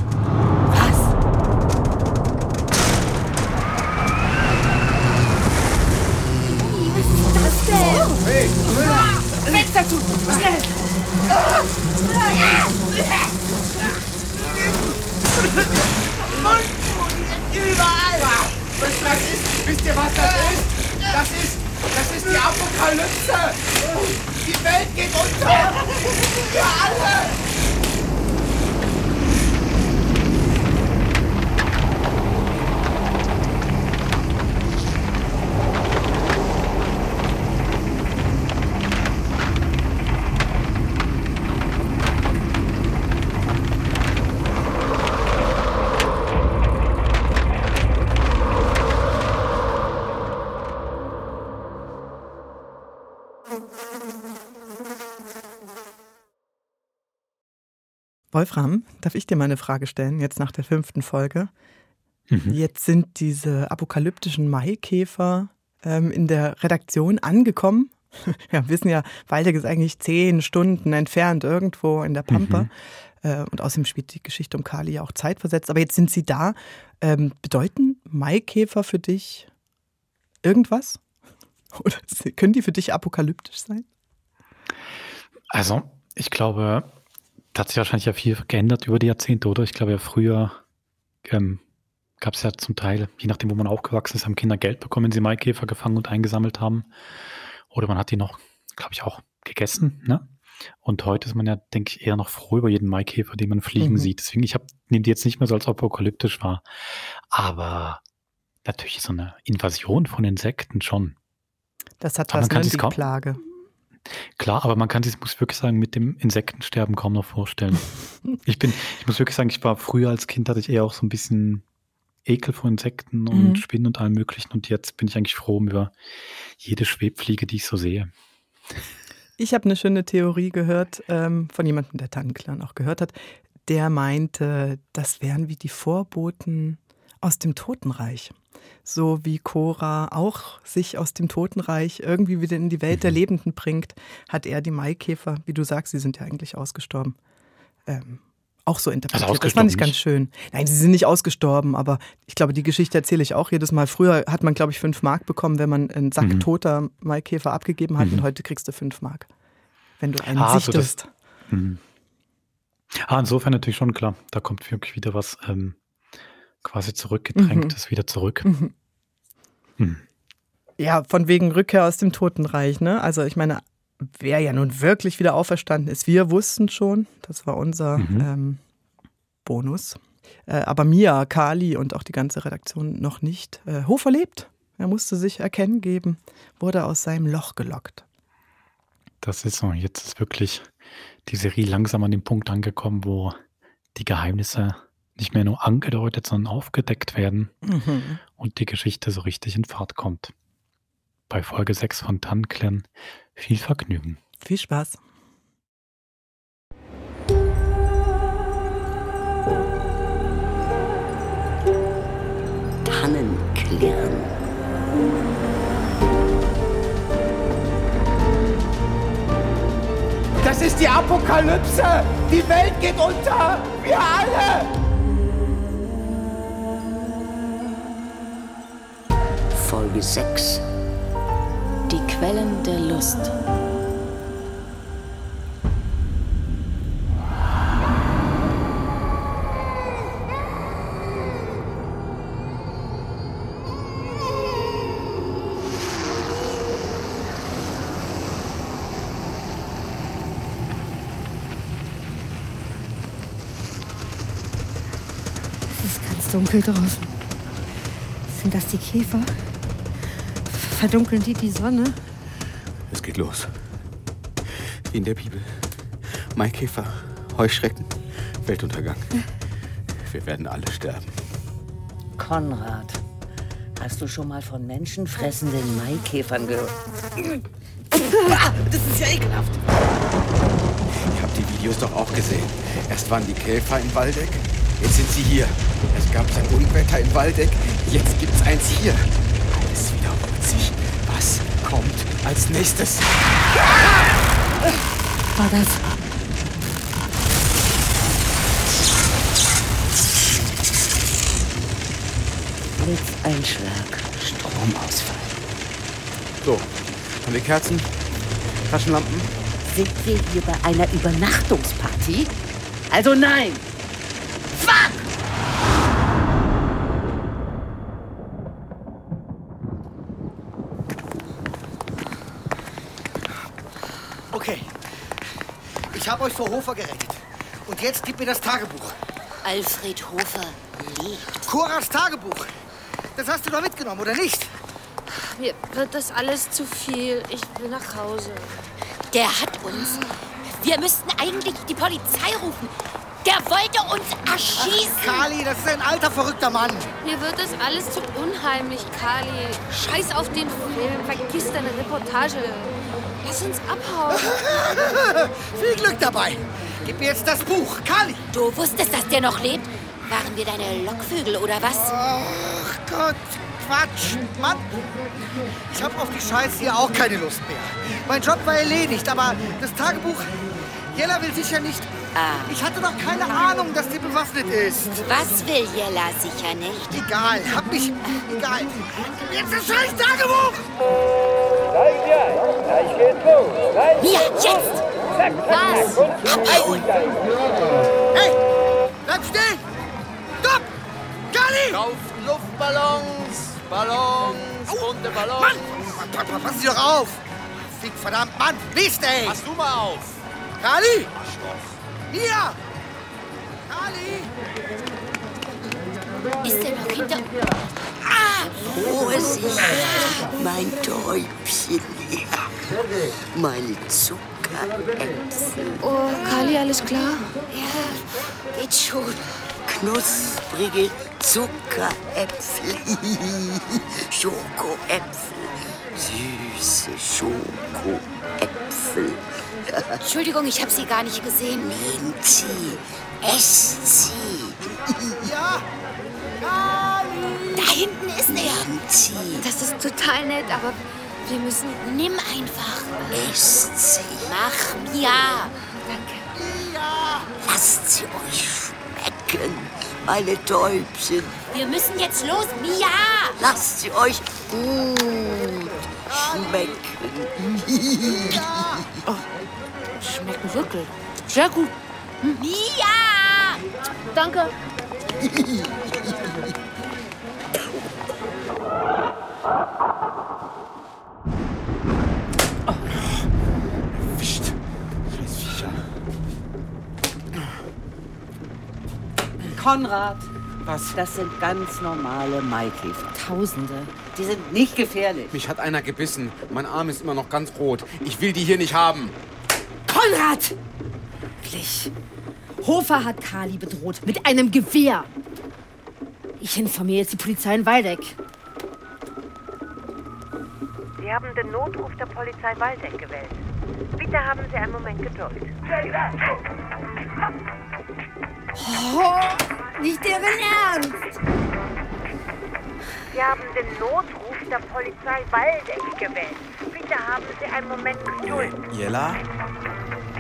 Was denn? Hey, Fenster zu! Schnell! Überall! Was das ist? Wisst ihr, was das ist? Das ist, das ist die Apokalypse! Die Welt geht unter! Für alle! Wolfram, darf ich dir mal eine Frage stellen, jetzt nach der fünften Folge? Mhm. Jetzt sind diese apokalyptischen Maikäfer ähm, in der Redaktion angekommen. Ja, wir wissen ja, Waldeck ist eigentlich zehn Stunden entfernt irgendwo in der Pampa. Mhm. Äh, und außerdem spielt die Geschichte um Kali ja auch zeitversetzt. Aber jetzt sind sie da. Ähm, bedeuten Maikäfer für dich irgendwas? Oder können die für dich apokalyptisch sein? Also, ich glaube, da hat sich wahrscheinlich ja viel geändert über die Jahrzehnte, oder? Ich glaube ja früher ähm, gab es ja zum Teil, je nachdem, wo man aufgewachsen ist, haben Kinder Geld bekommen, wenn sie Maikäfer gefangen und eingesammelt haben. Oder man hat die noch, glaube ich, auch gegessen. Ne? Und heute ist man ja, denke ich, eher noch froh über jeden Maikäfer, den man fliegen Mhm. sieht. Deswegen, ich nehme die jetzt nicht mehr so als apokalyptisch wahr. Aber natürlich so eine Invasion von Insekten schon. Das hat Aber was, man kann ne? Die Plage. Klar, aber man kann sich, muss wirklich sagen, mit dem Insektensterben kaum noch vorstellen. ich bin, ich muss wirklich sagen, ich war früher als Kind hatte ich eher auch so ein bisschen Ekel vor Insekten und Mhm. Spinnen und allem möglichen und jetzt bin ich eigentlich froh über jede Schwebfliege, die ich so sehe. Ich habe eine schöne Theorie gehört ähm, von jemandem, der Tannenclan auch gehört hat. Der meinte, das wären wie die Vorboten aus dem Totenreich. So wie Cora auch sich aus dem Totenreich irgendwie wieder in die Welt der Lebenden bringt, hat er die Maikäfer, wie du sagst, sie sind ja eigentlich ausgestorben, ähm, auch so interpretiert. Also das fand ich ganz schön. Nein, sie sind nicht ausgestorben, aber ich glaube, die Geschichte erzähle ich auch jedes Mal. Früher hat man, glaube ich, fünf Mark bekommen, wenn man einen Sack Mhm. toter Maikäfer abgegeben hat Mhm. und heute kriegst du fünf Mark, wenn du einen Ah, so das- sichtest. Mhm. Ah, insofern natürlich schon klar. Da kommt wirklich wieder was ähm, quasi zurückgedrängtes wieder zurück. Mhm. Hm. Ja, von wegen Rückkehr aus dem Totenreich, ne? Also ich meine, wer ja nun wirklich wieder auferstanden ist, wir wussten schon, das war unser Mhm. ähm, Bonus. Äh, aber Mia, Kali und auch die ganze Redaktion noch nicht. Äh, Hofer lebt. Er musste sich erkennen geben, wurde aus seinem Loch gelockt. Das ist so. Jetzt ist wirklich die Serie langsam an dem Punkt angekommen, wo die Geheimnisse nicht mehr nur angedeutet, sondern aufgedeckt werden Mhm. und die Geschichte so richtig in Fahrt kommt. Bei Folge 6 von Tannklen viel Vergnügen. Viel Spaß. Tannenklirren. Das ist die Apokalypse! Die Welt geht unter! Wir alle! Folge 6. Die Quellen der Lust. Es ist ganz dunkel draußen. Sind das die Käfer? Verdunkeln die die Sonne? Es geht los. Wie in der Bibel. Maikäfer, Heuschrecken, Weltuntergang. Wir werden alle sterben. Konrad, hast du schon mal von menschenfressenden Maikäfern gehört? Das ist ja ekelhaft. Ihr habt die Videos doch auch gesehen. Erst waren die Käfer in Waldeck, jetzt sind sie hier. Es gab ein Unwetter in Waldeck, jetzt gibt's eins hier. Kommt als nächstes? War das? Blitzeinschlag, Stromausfall. So, haben wir Kerzen? Taschenlampen? Sind wir hier bei einer Übernachtungsparty? Also nein! Okay. Ich habe euch vor Hofer gerettet. Und jetzt gib mir das Tagebuch. Alfred Hofer lebt. Coras Tagebuch. Das hast du doch mitgenommen, oder nicht? Mir wird das alles zu viel. Ich will nach Hause. Der hat uns. Wir müssten eigentlich die Polizei rufen. Der wollte uns erschießen. Kali, das ist ein alter, verrückter Mann. Mir wird das alles zu unheimlich, Kali. Scheiß auf den Film. Vergiss deine Reportage. Lass uns abhauen. Viel Glück dabei. Gib mir jetzt das Buch, Kali! Du wusstest, dass der noch lebt? Waren wir deine Lockvögel oder was? Ach Gott, Quatsch, Mann! Ich habe auf die Scheiße hier auch keine Lust mehr. Mein Job war erledigt, aber das Tagebuch. Jella will sicher nicht. Ah. Ich hatte doch keine Ahnung, dass die bewaffnet ist. Was will Jella sicher nicht? Egal, hab mich. Egal. Jetzt das scheiß Tagebuch! Ja, jetzt! Was? Abhauen! Hey! Bleib stehen! Stopp! Kali! Kauft Luftballons, Ballons, bunte Ballons. Mann! Pa- Pass Sie doch auf! Fick, verdammt, Mann! Mist, ey! Pass du mal auf! Kali! Hier! Kali! Ist der noch hinter... Ah! Vorsicht, mein Täubchen. Meine Zuckeräpfel. Oh, Kali, alles klar? Ja, geht schon. Knusprige Zuckeräpfel. Schokoäpfel. Süße Schokoäpfel. Entschuldigung, ich habe Sie gar nicht gesehen. Nehmen Sie, esst sie. Ja! Kali! Da hinten ist er. Sie, Das ist total nett, aber wir müssen. Nimm einfach. esst sie. Mach Mia. Lasst sie euch schmecken, meine Täubchen. Wir müssen jetzt los, Mia. Lasst sie euch gut schmecken. Schmecken wirklich. Sehr gut. Mia! Danke. Wischt. Scheiß Viecher. Konrad, Was? das sind ganz normale Maikäfer. Tausende. Die sind nicht gefährlich. Mich hat einer gebissen. Mein Arm ist immer noch ganz rot. Ich will die hier nicht haben. Konrad! Wirklich. Hofer hat Kali bedroht mit einem Gewehr. Ich informiere jetzt die Polizei in Waldeck. Haben den Notruf der Polizei Waldeck gewählt. Bitte haben Sie einen Moment Geduld. Oh, nicht deren Ernst! Sie haben den Notruf der Polizei Waldeck gewählt. Bitte haben Sie einen Moment Geduld. Jella?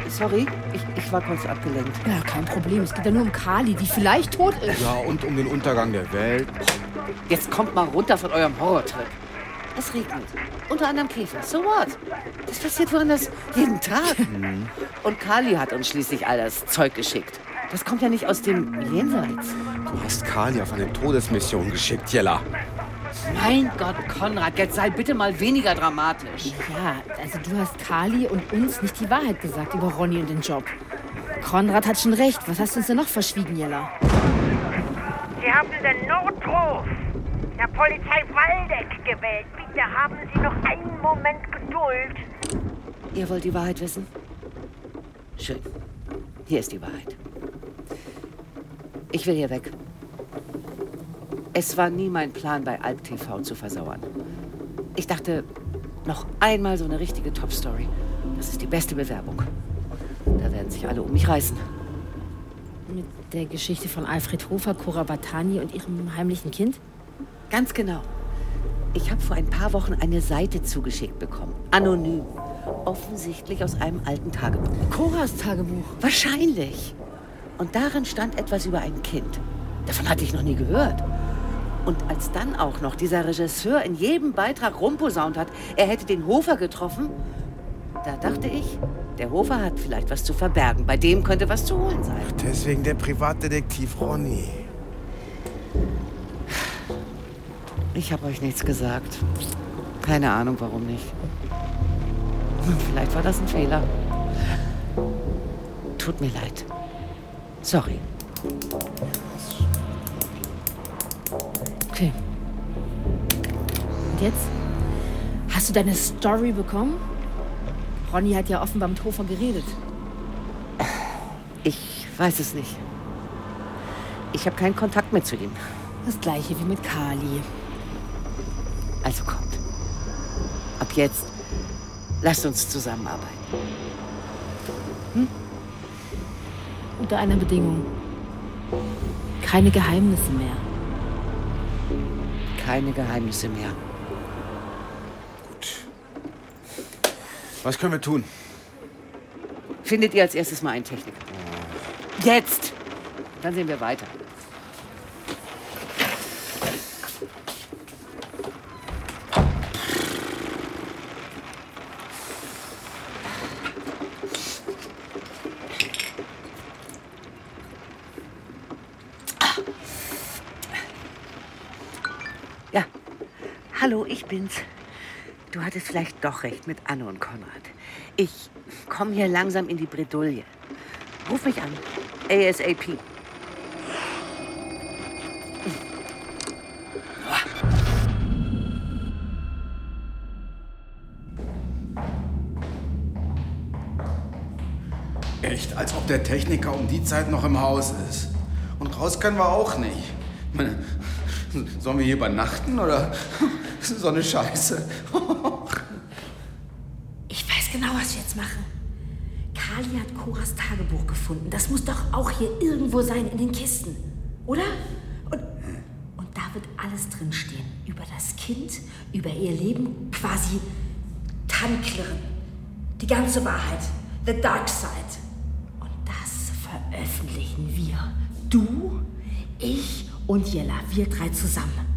Sorry, ich, ich war kurz abgelenkt. Ja, kein Problem. Es geht ja nur um Kali, die vielleicht tot ist. Ja, und um den Untergang der Welt. Jetzt kommt mal runter von eurem Horrortrip. Es regnet. Unter anderem Käfer. So what? Das passiert woanders jeden Tag. Und Kali hat uns schließlich all das Zeug geschickt. Das kommt ja nicht aus dem Jenseits. Du hast Kali auf eine Todesmission geschickt, Jella. Mein Gott, Konrad, jetzt sei bitte mal weniger dramatisch. Ja, also du hast Kali und uns nicht die Wahrheit gesagt über Ronny und den Job. Konrad hat schon recht. Was hast du uns denn noch verschwiegen, Jella? Sie haben den Notruf der Polizei Waldeck gewählt. Bitte haben Sie noch einen Moment Geduld. Ihr wollt die Wahrheit wissen? Schön. Hier ist die Wahrheit. Ich will hier weg. Es war nie mein Plan, bei Alp TV zu versauern. Ich dachte, noch einmal so eine richtige Top-Story. Das ist die beste Bewerbung. Da werden sich alle um mich reißen. Mit der Geschichte von Alfred Hofer, Cora Batani und ihrem heimlichen Kind? Ganz genau. Ich habe vor ein paar Wochen eine Seite zugeschickt bekommen. Anonym. Offensichtlich aus einem alten Tagebuch. Coras Tagebuch. Wahrscheinlich. Und darin stand etwas über ein Kind. Davon hatte ich noch nie gehört. Und als dann auch noch dieser Regisseur in jedem Beitrag rumposaunt hat, er hätte den Hofer getroffen, da dachte ich, der Hofer hat vielleicht was zu verbergen. Bei dem könnte was zu holen sein. Deswegen der Privatdetektiv Ronny. Ich habe euch nichts gesagt. Keine Ahnung, warum nicht. Vielleicht war das ein Fehler. Tut mir leid. Sorry. Okay. Und jetzt? Hast du deine Story bekommen? Ronny hat ja offenbar mit Hofer geredet. Ich weiß es nicht. Ich habe keinen Kontakt mehr zu ihm. Das gleiche wie mit Kali. Also kommt. Ab jetzt lasst uns zusammenarbeiten. Hm? Unter einer Bedingung. Keine Geheimnisse mehr. Keine Geheimnisse mehr. Was können wir tun? Findet ihr als erstes mal einen Techniker. Jetzt! Dann sehen wir weiter. Ja, bin's. Du hattest vielleicht doch recht mit Anne und Konrad. Ich komme hier langsam in die Bredouille. Ruf mich an. ASAP. Echt, als ob der Techniker um die Zeit noch im Haus ist. Und raus können wir auch nicht. Sollen wir hier übernachten oder so eine Scheiße? Ich weiß genau, was wir jetzt machen. Kali hat Coras Tagebuch gefunden. Das muss doch auch hier irgendwo sein in den Kisten. Oder? Und, und da wird alles drinstehen. Über das Kind, über ihr Leben, quasi Tannklirren. Die ganze Wahrheit. The Dark Side. Und das veröffentlichen wir. Du, ich und Jella. Wir drei zusammen.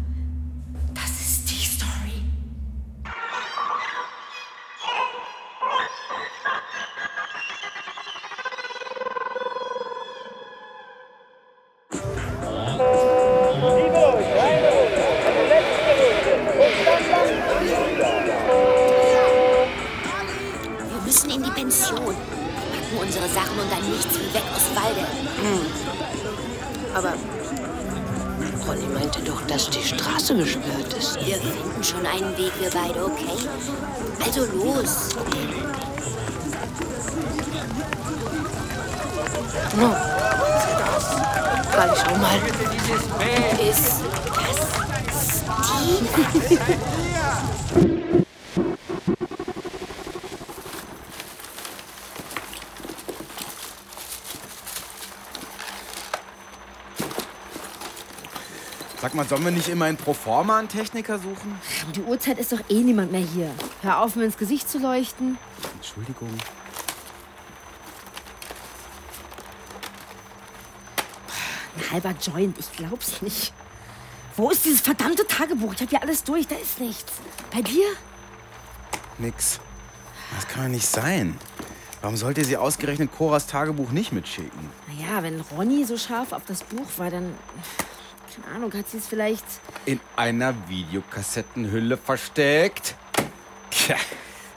Nicht immer in Proforma einen Techniker suchen? Um die Uhrzeit ist doch eh niemand mehr hier. Hör auf, mir ins Gesicht zu leuchten. Entschuldigung. Ein halber Joint, ich glaub's nicht. Wo ist dieses verdammte Tagebuch? Ich hab hier alles durch, da ist nichts. Bei dir? Nix. Das kann doch nicht sein. Warum sollte sie ausgerechnet Coras Tagebuch nicht mitschicken? Naja, wenn Ronny so scharf auf das Buch war, dann. Keine Ahnung, hat sie es vielleicht. In einer Videokassettenhülle versteckt? Tja,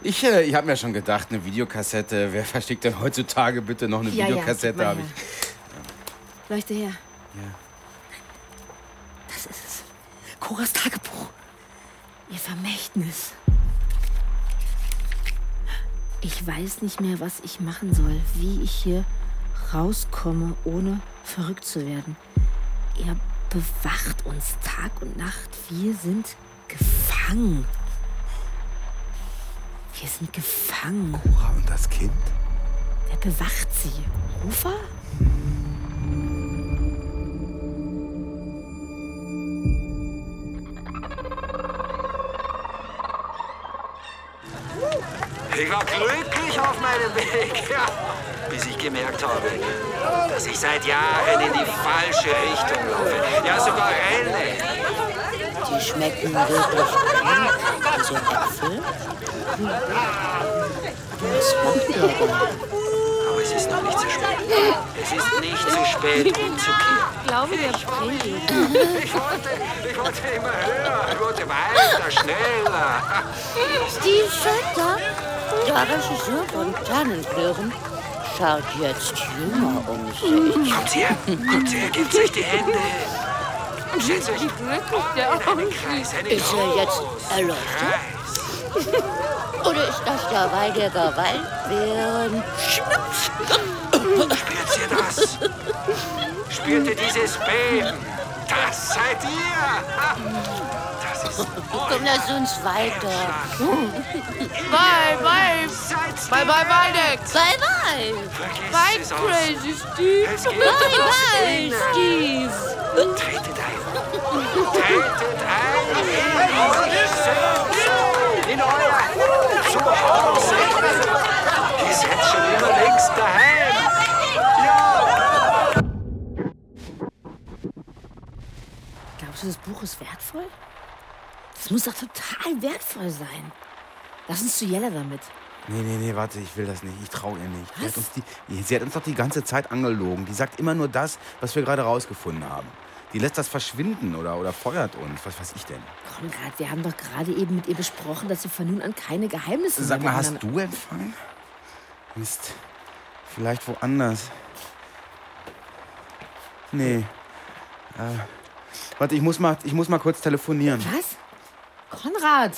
ich, äh, ich habe mir schon gedacht, eine Videokassette. Wer versteckt denn heutzutage bitte noch eine Ja, ja, Videokassette? mal hab ich. Leuchte her. Ja. Das ist es. Coras Tagebuch. Ihr Vermächtnis. Ich weiß nicht mehr, was ich machen soll, wie ich hier rauskomme, ohne verrückt zu werden. Er bewacht uns Tag und Nacht. Wir sind gefangen. Wir sind gefangen. Cora und das Kind? Wer bewacht sie? Rufer? Ich war glücklich auf meinem Weg, ja, bis ich gemerkt habe, dass ich seit Jahren in die falsche Richtung laufe. Ja, sogar renne. Die schmecken wirklich gut, diese Äpfel. Was macht ihr denn? Aber es ist noch nicht zu spät. Es ist nicht zu spät, umzukehren. Ich glaube, wir bringen. Ich wollte, ich wollte immer höher. Ich wollte weiter, schneller. Steve Schötter, der Regisseur von Tannenklirren, schaut jetzt jünger um sich. Kommt her, kommt her, gebt euch die Hände. Stellt euch in Kreis, einen Ist er jetzt erleuchtet? Oder ist das der Waldecker Waldbären? Spürt ihr das? Spürt ihr dieses Beben? Das seid ihr! Das Komm, lass uns weiter. Bye, bye. Bye, bye, Waldeck. Bye, bye. Bye, Crazy Steve. Bye, bye. Steve. Tretet ein. Tretet ein in. In euer Zuhause. Ihr seid schon immer längst daheim. Glaubst du, das Buch ist wertvoll? Das muss doch total wertvoll sein. Lass uns zu Jella damit. Nee, nee, nee, warte, ich will das nicht. Ich traue ihr nicht. Die hat, uns die, sie hat uns doch die ganze Zeit angelogen. Die sagt immer nur das, was wir gerade rausgefunden haben. Die lässt das verschwinden oder, oder feuert uns. Was weiß ich denn? Konrad, wir haben doch gerade eben mit ihr besprochen, dass wir von nun an keine Geheimnisse Sag mal, hast du empfangen? Mist. Vielleicht woanders. Nee. Äh, warte, ich muss, mal, ich muss mal kurz telefonieren. Was? Konrad!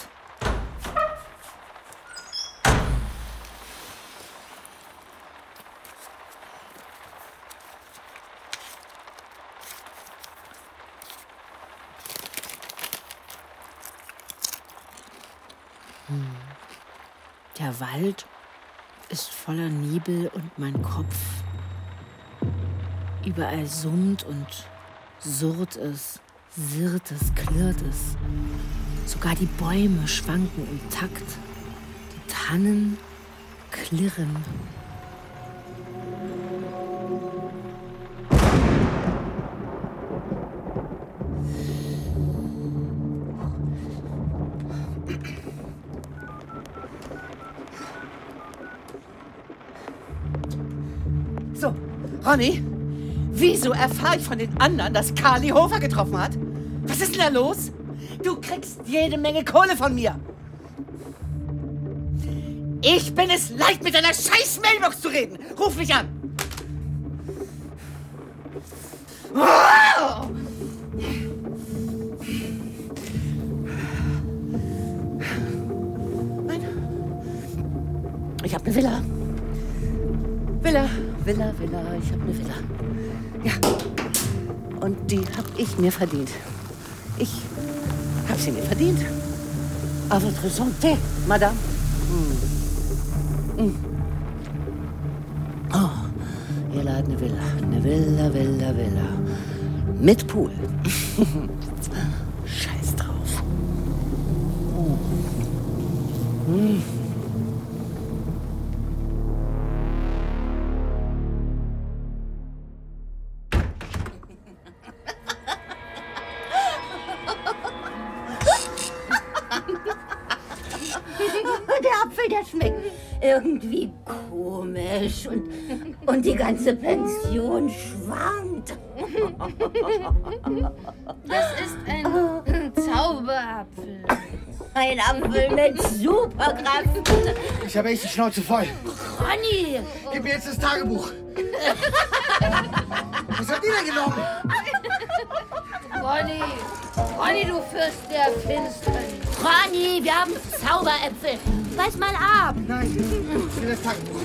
Hm. Der Wald ist voller Nebel und mein Kopf. Überall summt und surrt es, sirrt es, klirrt es. Sogar die Bäume schwanken im Takt. Die Tannen klirren. So, Ronny, wieso erfahre ich von den anderen, dass Carly Hofer getroffen hat? Was ist denn da los? Du kriegst jede Menge Kohle von mir. Ich bin es leid, mit deiner scheiß Mailbox zu reden. Ruf mich an. Nein. Ich habe eine Villa. Villa, Villa, Villa, ich habe eine Villa. Ja. Und die habe ich mir verdient. Ich habe sie mir verdient. À votre santé, Madame. Mm. Mm. Oh, ihr hat eine Villa. Eine Villa, Villa, Villa. Mit Superkraft. Ich habe echt die Schnauze voll. Ronny! Gib mir jetzt das Tagebuch. Was habt ihr denn genommen? Ronny, Ronny, du Fürst der Finstern. Ronny, wir haben Zauberäpfel. Beiß mal ab. Nein, ich will das Tagebuch.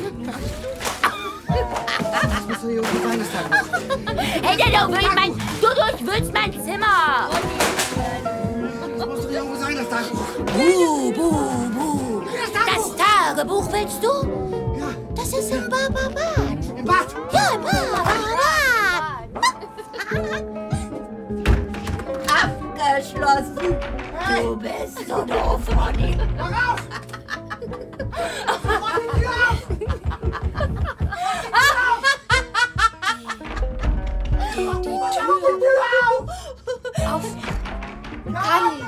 Das muss doch hier irgendwo sein, das Tagebuch. Hey, der du willst mein, du durchwühlst mein Zimmer. Das muss doch hier irgendwo sein, das Tagebuch. Buh, buh. Das Tagebuch willst du? Ja. Das ist im Barbabad. Im Bad? Ja, im Barbabad. Abgeschlossen. Du bist so doof, Ronny. Auf. Kali,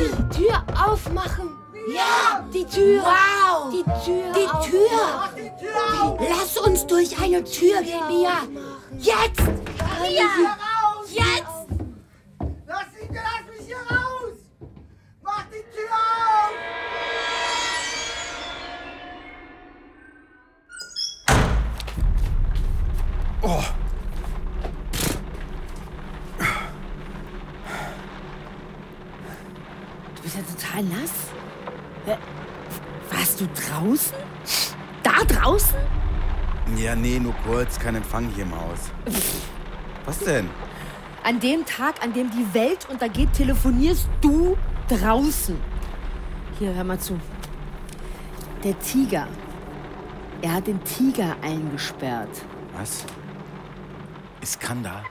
die Tür aufmachen. Ja! Die Tür. Wow! Die Tür. Die Tür! Lass uns durch eine Tür gehen, Mia! Jetzt! Mia! Jetzt! Lass, mich, lass mich hier raus! Mach die Tür auf! Oh. Du bist ja total nass. Äh, Warst du draußen? Da draußen? Ja, nee, nur kurz. Kein Empfang hier im Haus. Was denn? An dem Tag, an dem die Welt untergeht, telefonierst du draußen. Hier, hör mal zu. Der Tiger. Er hat den Tiger eingesperrt. Was? Iskander?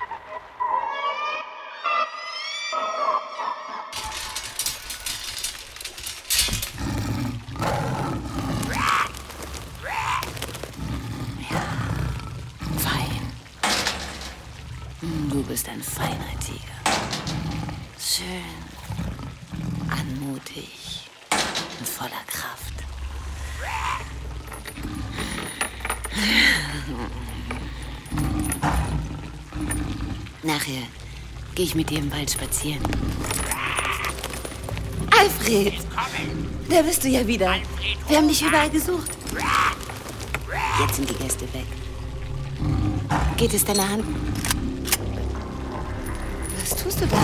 Du bist ein feiner Tiger. Schön, anmutig und voller Kraft. Nachher gehe ich mit dir im Wald spazieren. Alfred! Da bist du ja wieder. Wir haben dich überall gesucht. Jetzt sind die Gäste weg. Geht es deiner Hand? Was tust du da?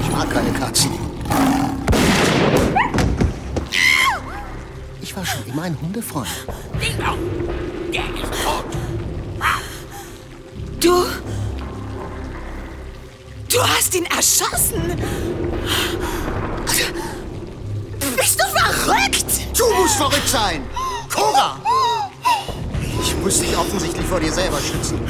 Ich mag keine Katzen. Ich war schon immer ein Hundefreund. Der ist tot. Du. Du hast ihn erschossen. Bist du verrückt? Du musst verrückt sein! Cora! Ich muss dich offensichtlich vor dir selber schützen.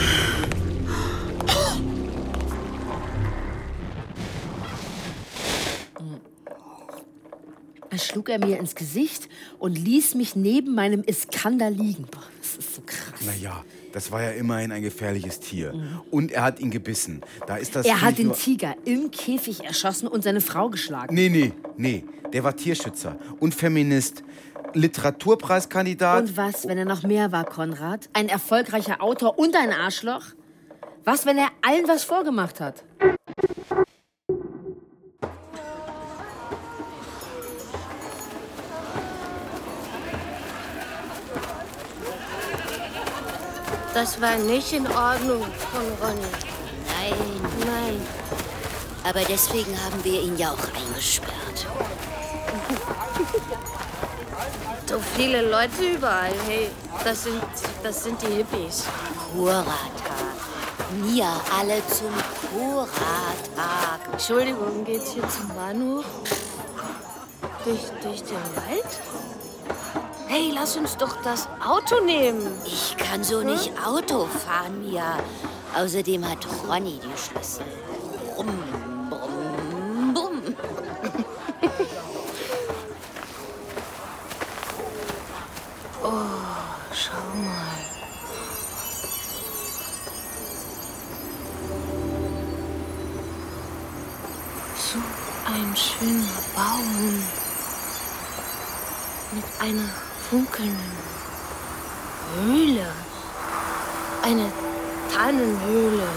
Schlug er mir ins Gesicht und ließ mich neben meinem Iskander liegen. Boah, das ist so krass. Naja, das war ja immerhin ein gefährliches Tier. Und er hat ihn gebissen. Da ist das er hat den Tiger im Käfig erschossen und seine Frau geschlagen. Nee, nee, nee. Der war Tierschützer und Feminist. Literaturpreiskandidat. Und was, wenn er noch mehr war, Konrad? Ein erfolgreicher Autor und ein Arschloch? Was, wenn er allen was vorgemacht hat? Das war nicht in Ordnung von Ronny. Nein. Nein. Aber deswegen haben wir ihn ja auch eingesperrt. So viele Leute überall. Hey, das sind, das sind die Hippies. Kuratag. Wir alle zum Kuratag. Entschuldigung, geht's hier zum Bahnhof? Durch, durch den Wald? Hey, lass uns doch das Auto nehmen. Ich kann so nicht Auto fahren, Mia. Außerdem hat Ronny die Schlüssel. Brumm, brumm, brumm. Oh, schau mal. So ein schöner Baum. Mit einer funkelnden Höhle. Eine Tannenhöhle.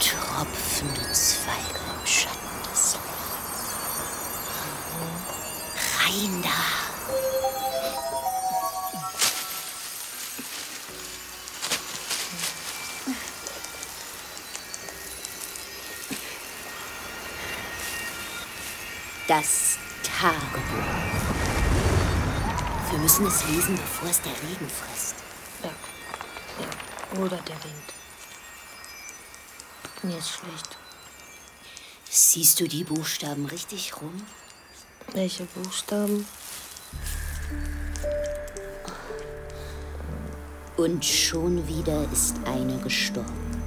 Tropfende Zweige im Schatten des Lichts. Rein da. Das Tagebuch. Wir müssen es lesen, bevor es der Regen frisst. Ja. ja. Oder der Wind. Mir ist schlecht. Siehst du die Buchstaben richtig rum? Welche Buchstaben? Und schon wieder ist eine gestorben.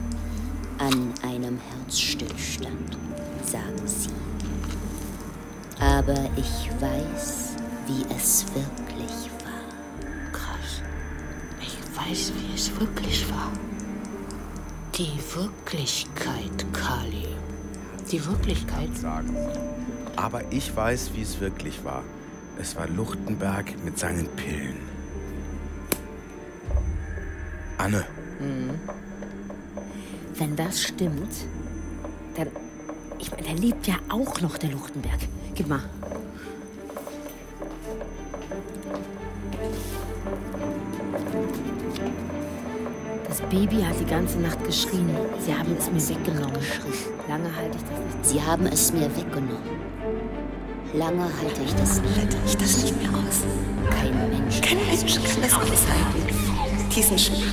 An einem Herzstillstand, sagen sie. Aber ich weiß, wie es wirklich war. Krass. Ich weiß, wie es wirklich war. Die Wirklichkeit, Kali. Die Wirklichkeit. Sagen. Aber ich weiß, wie es wirklich war. Es war Luchtenberg mit seinen Pillen. Anne, Wenn das stimmt, dann. Ich meine, der lebt ja auch noch, der Luchtenberg. Gib mal. Baby hat die ganze Nacht geschrien. Sie haben es mir weggenommen. Lange halte ich das nicht. Sie haben es mir weggenommen. Lange halte ich das nicht. Halte ich das nicht mehr aus. Kein Mensch. Kein Mensch kann das aushalten. Diesen Schmerz.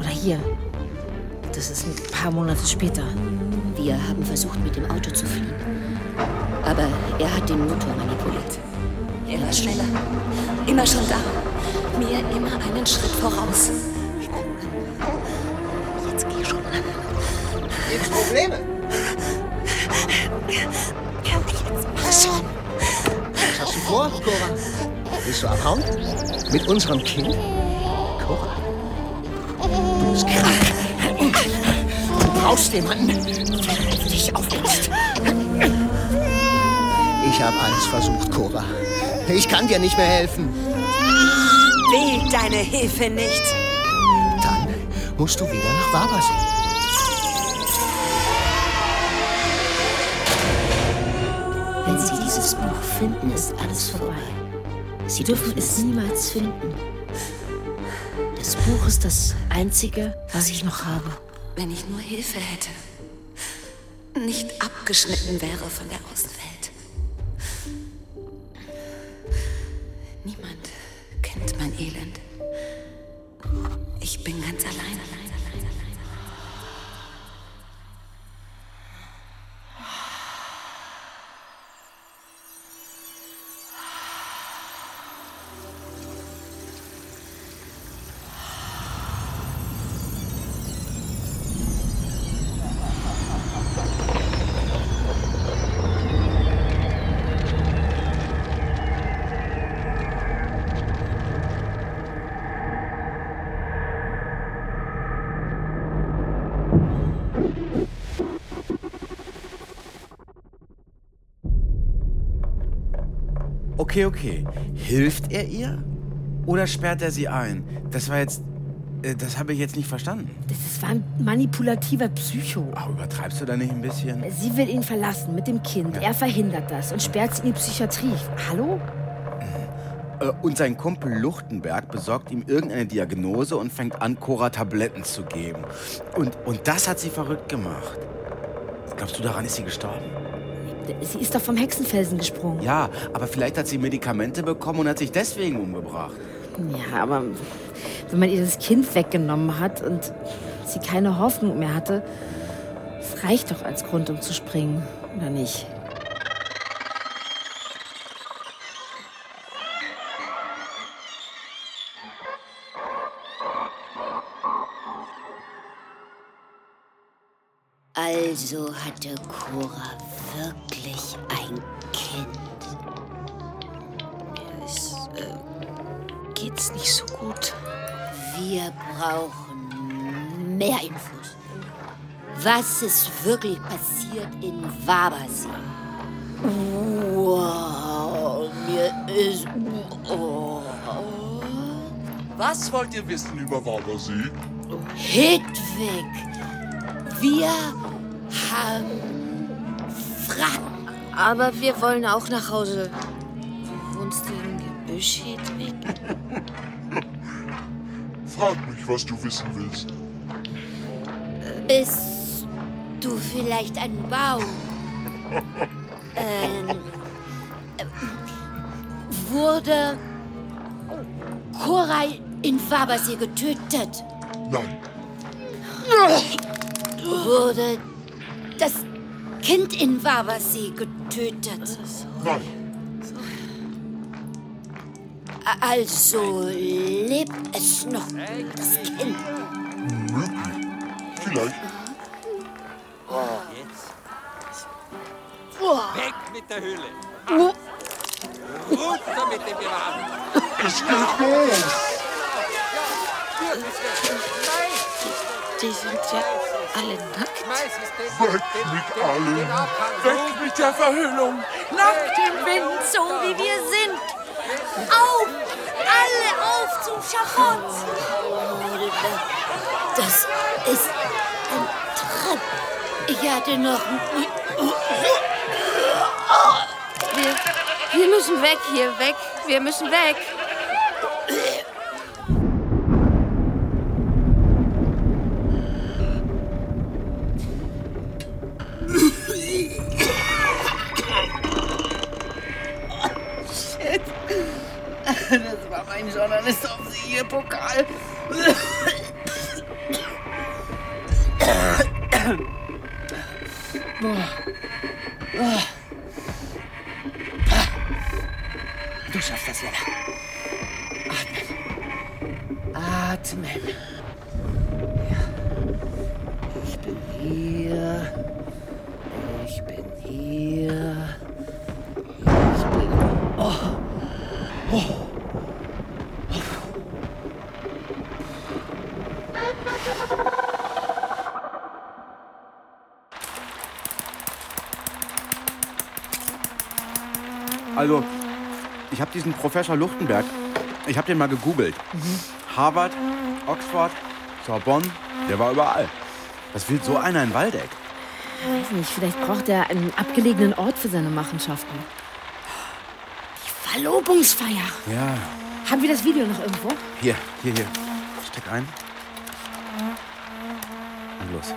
Oder hier. Das ist ein paar Monate später. Wir haben versucht, mit dem Auto zu fliehen. Aber er hat den Motor manipuliert. Er war schneller. Immer schon da. Mir immer einen Schritt voraus. Jetzt geh schon an. Gibt's Probleme? Jetzt mach schon. Was hast du vor, Cora? Willst du abhauen? Mit unserem Kind? Cora? Du bist krank. Du brauchst jemanden. Habe alles versucht, Cora. Ich kann dir nicht mehr helfen. Will deine Hilfe nicht. Dann musst du wieder nach Wabasee. Wenn Sie dieses Buch finden, ist alles vorbei. Sie dürfen es niemals finden. Das Buch ist das Einzige, was ich noch habe. Wenn ich nur Hilfe hätte. Nicht abgeschnitten wäre von der Außenwelt. Okay, okay. Hilft er ihr? Oder sperrt er sie ein? Das war jetzt. äh, Das habe ich jetzt nicht verstanden. Das war ein manipulativer Psycho. Ach, übertreibst du da nicht ein bisschen? Sie will ihn verlassen mit dem Kind. Er verhindert das und sperrt sie in die Psychiatrie. Hallo? Äh, Und sein Kumpel Luchtenberg besorgt ihm irgendeine Diagnose und fängt an, Cora Tabletten zu geben. Und, und das hat sie verrückt gemacht. Glaubst du, daran ist sie gestorben? Sie ist doch vom Hexenfelsen gesprungen. Ja, aber vielleicht hat sie Medikamente bekommen und hat sich deswegen umgebracht. Ja, aber wenn man ihr das Kind weggenommen hat und sie keine Hoffnung mehr hatte, das reicht doch als Grund, um zu springen, oder nicht? Also hatte Cora wirklich ein Kind. Es äh, geht's nicht so gut. Wir brauchen mehr Infos. Was ist wirklich passiert in Wabasee? Wow, mir ist. Oh. Was wollt ihr wissen über Wabasee? Hedwig, wir haben Fragen. Aber wir wollen auch nach Hause. Wohnst du im Gebüsch, Hedwig? Frag mich, was du wissen willst. Bist du vielleicht ein Baum? ähm, äh, wurde Koray in Fabersee getötet? Nein. Wurde das Kind in Wabersee getötet? Nein. Also lebt es noch, das Kind? Möglich. Vielleicht. Weg mit der Höhle. Runter mit dem Geraden. Es geht los. Die sind ja alle nackt. Weg mit allem. Weg mit der Verhüllung. Nackt im Wind, so wie wir sind. Auf! Alle auf zum Schafott! Das ist ein Traum. Ich hatte noch nie. Wir, wir müssen weg hier, weg. Wir müssen weg. ein Journalist auf sie ihr Pokal. Boah. Ah. Professor Luchtenberg, ich habe den mal gegoogelt. Harvard, Oxford, Sorbonne, der war überall. Was will so einer in Waldeck? Weiß nicht, vielleicht braucht er einen abgelegenen Ort für seine Machenschaften. Die Verlobungsfeier. Ja, Haben wir das Video noch irgendwo? hier, hier, hier. Steck ein. Und los.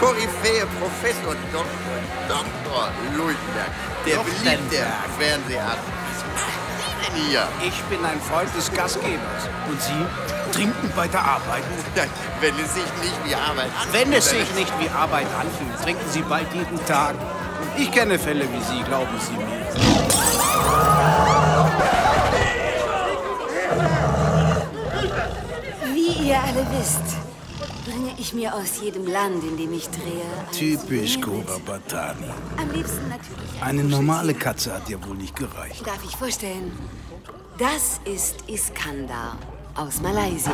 Koryphäe, Professor Dr. Dr. Leutenberg, der beliebte Fernseharzt. Was denn hier? Ich bin ein Freund des Gastgebers. Und Sie trinken bei der Arbeit? Wenn es sich nicht wie Arbeit anfühlt. Wenn es sich nicht wie Arbeit anfühlt, trinken Sie bald jeden Tag. Und ich kenne Fälle wie Sie, glauben Sie mir. Wie ihr alle wisst, ich mir aus jedem Land, in dem ich drehe, Typisch Souvenir Cobra Batani. mit. Am liebsten natürlich. Eine normale Katze hat dir wohl nicht gereicht. Darf ich vorstellen? Das ist Iskandar aus Malaysia.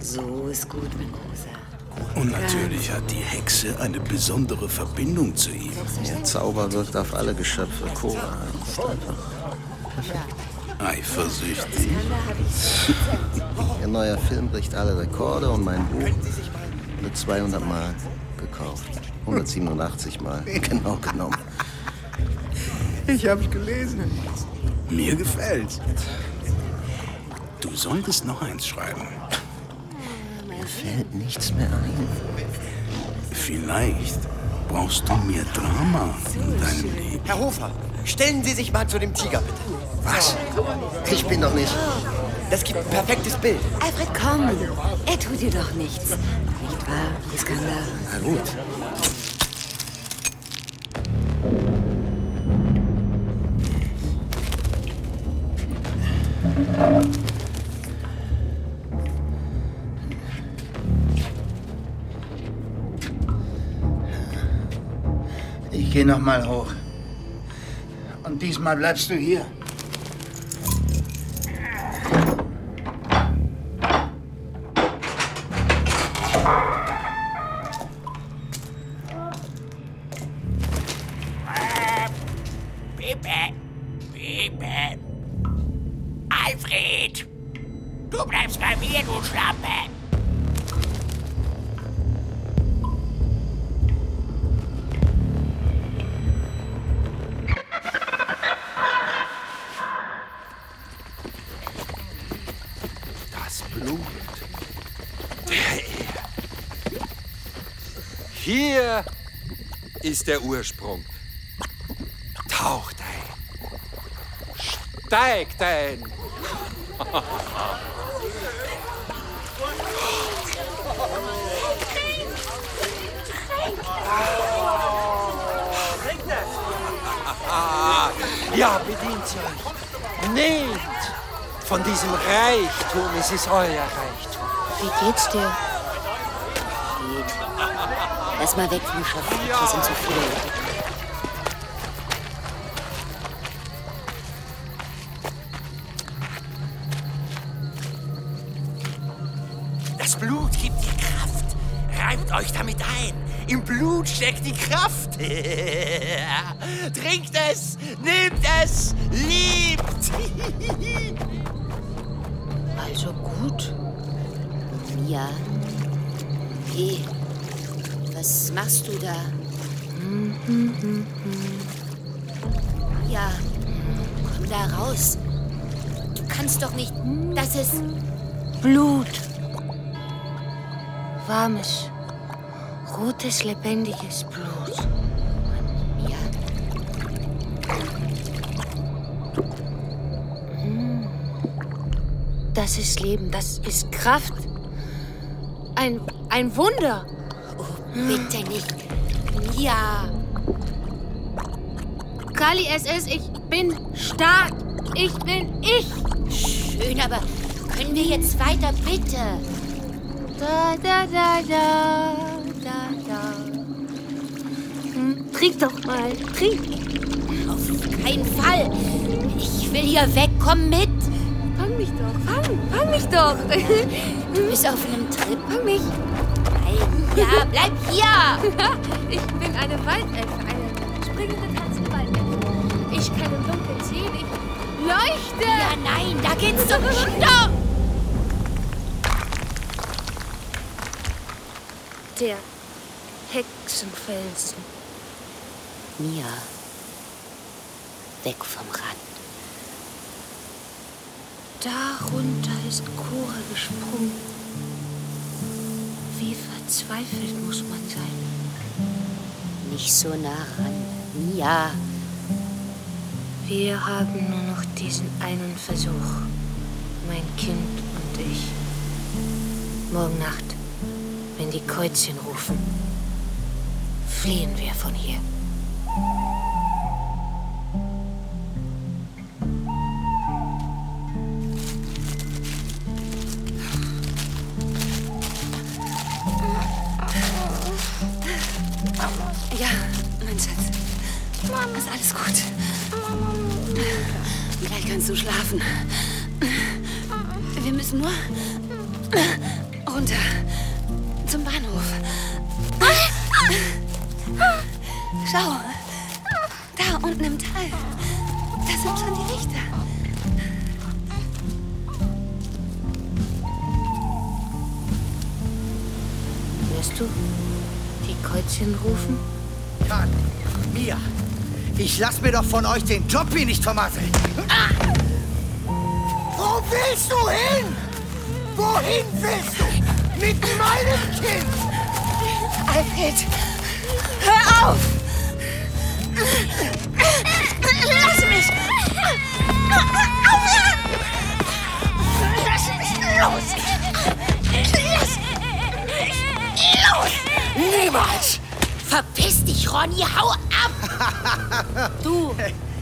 So ist gut, mein Großer. Und natürlich hat die Hexe eine besondere Verbindung zu ihm. Ihr Zauber wirkt auf alle Geschöpfe. Cora ist einfach perfekt. Eifersüchtig. Ihr neuer Film bricht alle Rekorde und mein Buch wird 200 Mal gekauft. 187 Mal, genau genommen. Ich hab's gelesen. Mir gefällt's. Du solltest noch eins schreiben. Mir fällt nichts mehr ein. Vielleicht brauchst du mehr Drama in deinem Leben. Herr Hofer, stellen Sie sich mal zu dem Tiger, bitte. Was? Ich bin doch nicht. Das gibt ein perfektes Bild. Alfred, komm. Er tut dir doch nichts. Nicht wahr, Iskandar? Na gut. Ich geh noch mal hoch. Und diesmal bleibst du hier. Der Ursprung. Taucht ein. Steigt ein. Ja, bedient sie euch. Nehmt von diesem Reichtum, es ist euer Reichtum. Wie geht's dir? Mal weg vom Schopf. Hier sind zu viele Leute. Das Blut gibt dir Kraft. Reibt euch damit ein. Im Blut steckt die Kraft. Trinkt es, kannst doch nicht. Das ist. Blut. Warmes, rotes, lebendiges Blut. Ja. Hm. Das ist Leben, das ist Kraft. Ein, ein Wunder. Bitte nicht. Mia. Kali SS, ich bin stark. Ich bin ich. Schön, aber können wir jetzt weiter, bitte? Da, da, da, da, da, da. Hm, trink doch mal, trink. Auf keinen Fall. Ich will hier weg. Komm mit. Fang mich doch, fang, fang mich doch. Du bist auf einem Trip. Fang mich. Nein, ja, bleib hier. ich bin eine Waldelfe, eine springende, tanzende Waldelfe. Ich kann leuchte. Ja, nein, da geht's zum Stopp. Der Hexenfelsen. Mia. Weg vom Rand. Darunter ist Cora gesprungen. Wie verzweifelt muss man sein. Nicht so nah ran. Mia. Wir haben nur noch diesen einen Versuch. Mein Kind und ich. Morgen Nacht, wenn die Kreuzchen rufen, fliehen wir von hier. Du schlafen. Wir müssen nur runter zum Bahnhof. Schau, da unten im Tal. Da sind schon die Lichter. Hörst du die Kreuzchen rufen? Karl, Mia, ich lass mir doch von euch den Job hier nicht vermasseln. Wo willst du hin? Wohin willst du? Mit meinem Kind? Alfred, hör auf! Lass mich! Aufhören! Lass mich los! Lass mich los! Niemals! Verpiss dich, Ronny, hau ab! Du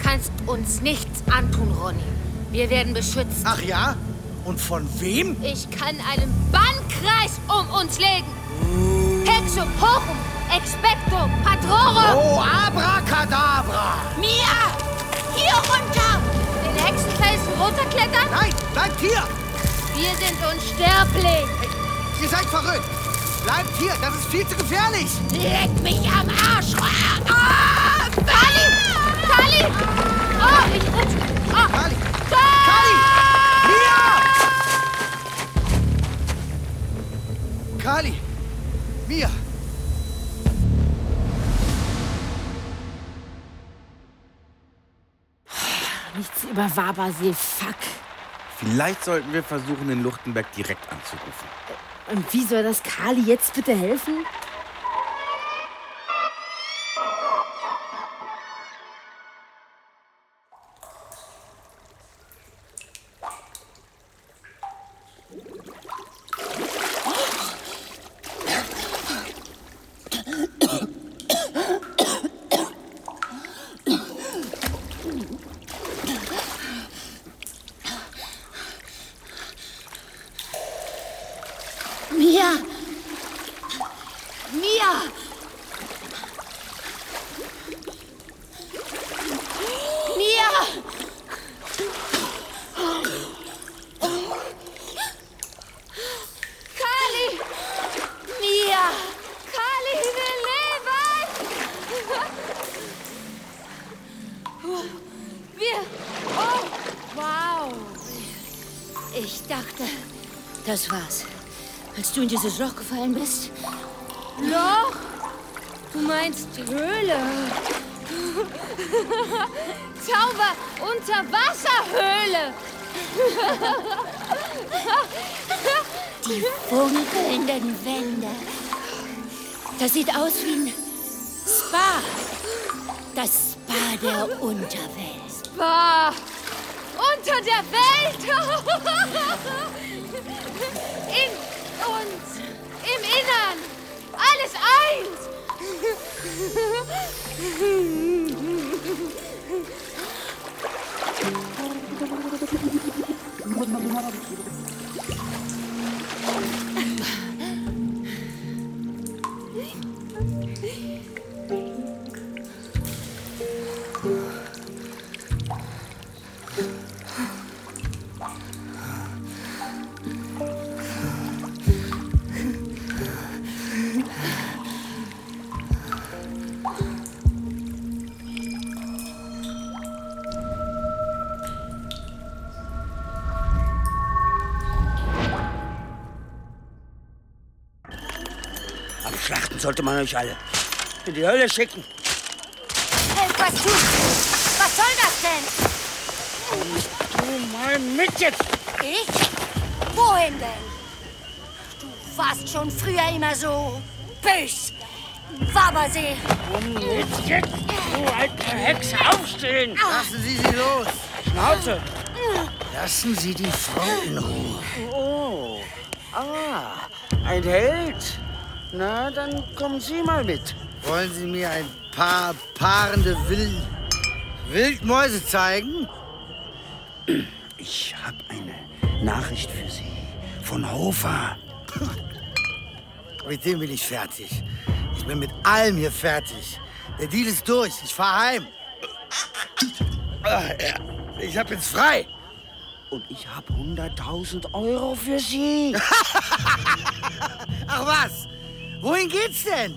kannst uns nichts antun, Ronny. Wir werden beschützt. Ach ja? Und von wem? Ich kann einen Bannkreis um uns legen. Hexum, Hochum, Expecto, Patrorum. Oh, Abracadabra! Mia! Hier runter! Den Hexenfelsen runterklettern? Nein, bleibt hier! Wir sind unsterblich. Ihr seid verrückt! Bleibt hier, das ist viel zu gefährlich! Leck mich am Arsch! Ah! Kali! Kali! Oh, ich rutsche. Oh. Kali! Kali! Mia! Kali! Mia! Nichts über Wabersee, fuck. Vielleicht sollten wir versuchen, den Luchtenberg direkt anzurufen. Und wie soll das Kali jetzt bitte helfen? Dieses Loch gefallen bist. Loch? Du meinst Höhle? Zauber Unterwasserhöhle. Die funkelnden Wände. Das sieht aus wie ein Spa. Das Spa der Unterwelt. Spa! Unter der Welt! Uns! Im Innern! Alles eins! sollte man euch alle. In die Hölle schicken. Helft was! Was soll das denn? Du mal mit jetzt! Ich? Wohin denn? Du warst schon früher immer so bös. Wabersee. Mit jetzt! Du alte Hexe, aufstehen! Lassen Sie sie los! Schnauze! Lassen Sie die Frau in Ruhe. Oh, ah, ein Held. Na, dann kommen Sie mal mit. Wollen Sie mir ein paar paarende Wild Wildmäuse zeigen? Ich habe eine Nachricht für Sie von Hofer. Mit dem bin ich fertig. Ich bin mit allem hier fertig. Der Deal ist durch. Ich fahr heim. Ah. Ich hab jetzt frei. Und ich habe 100.000 Euro für Sie. Ach was? Wohin geht's denn?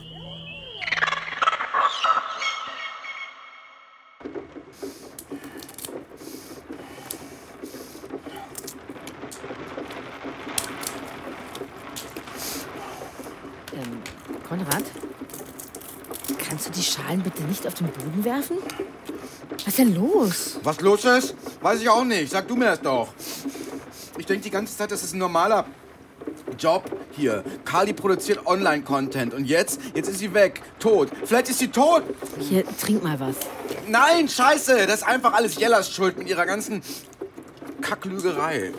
Ähm, Konrad? Kannst du die Schalen bitte nicht auf den Boden werfen? Was ist denn los? Was los ist? Weiß ich auch nicht. Sag du mir das doch. Ich denke die ganze Zeit, das ist ein normaler Job hier. Carly produziert Online-Content und jetzt, jetzt ist sie weg. Tot. Vielleicht ist sie tot. Hier, trink mal was. Nein, scheiße. Das ist einfach alles Jellas Schuld mit ihrer ganzen Kacklügerei.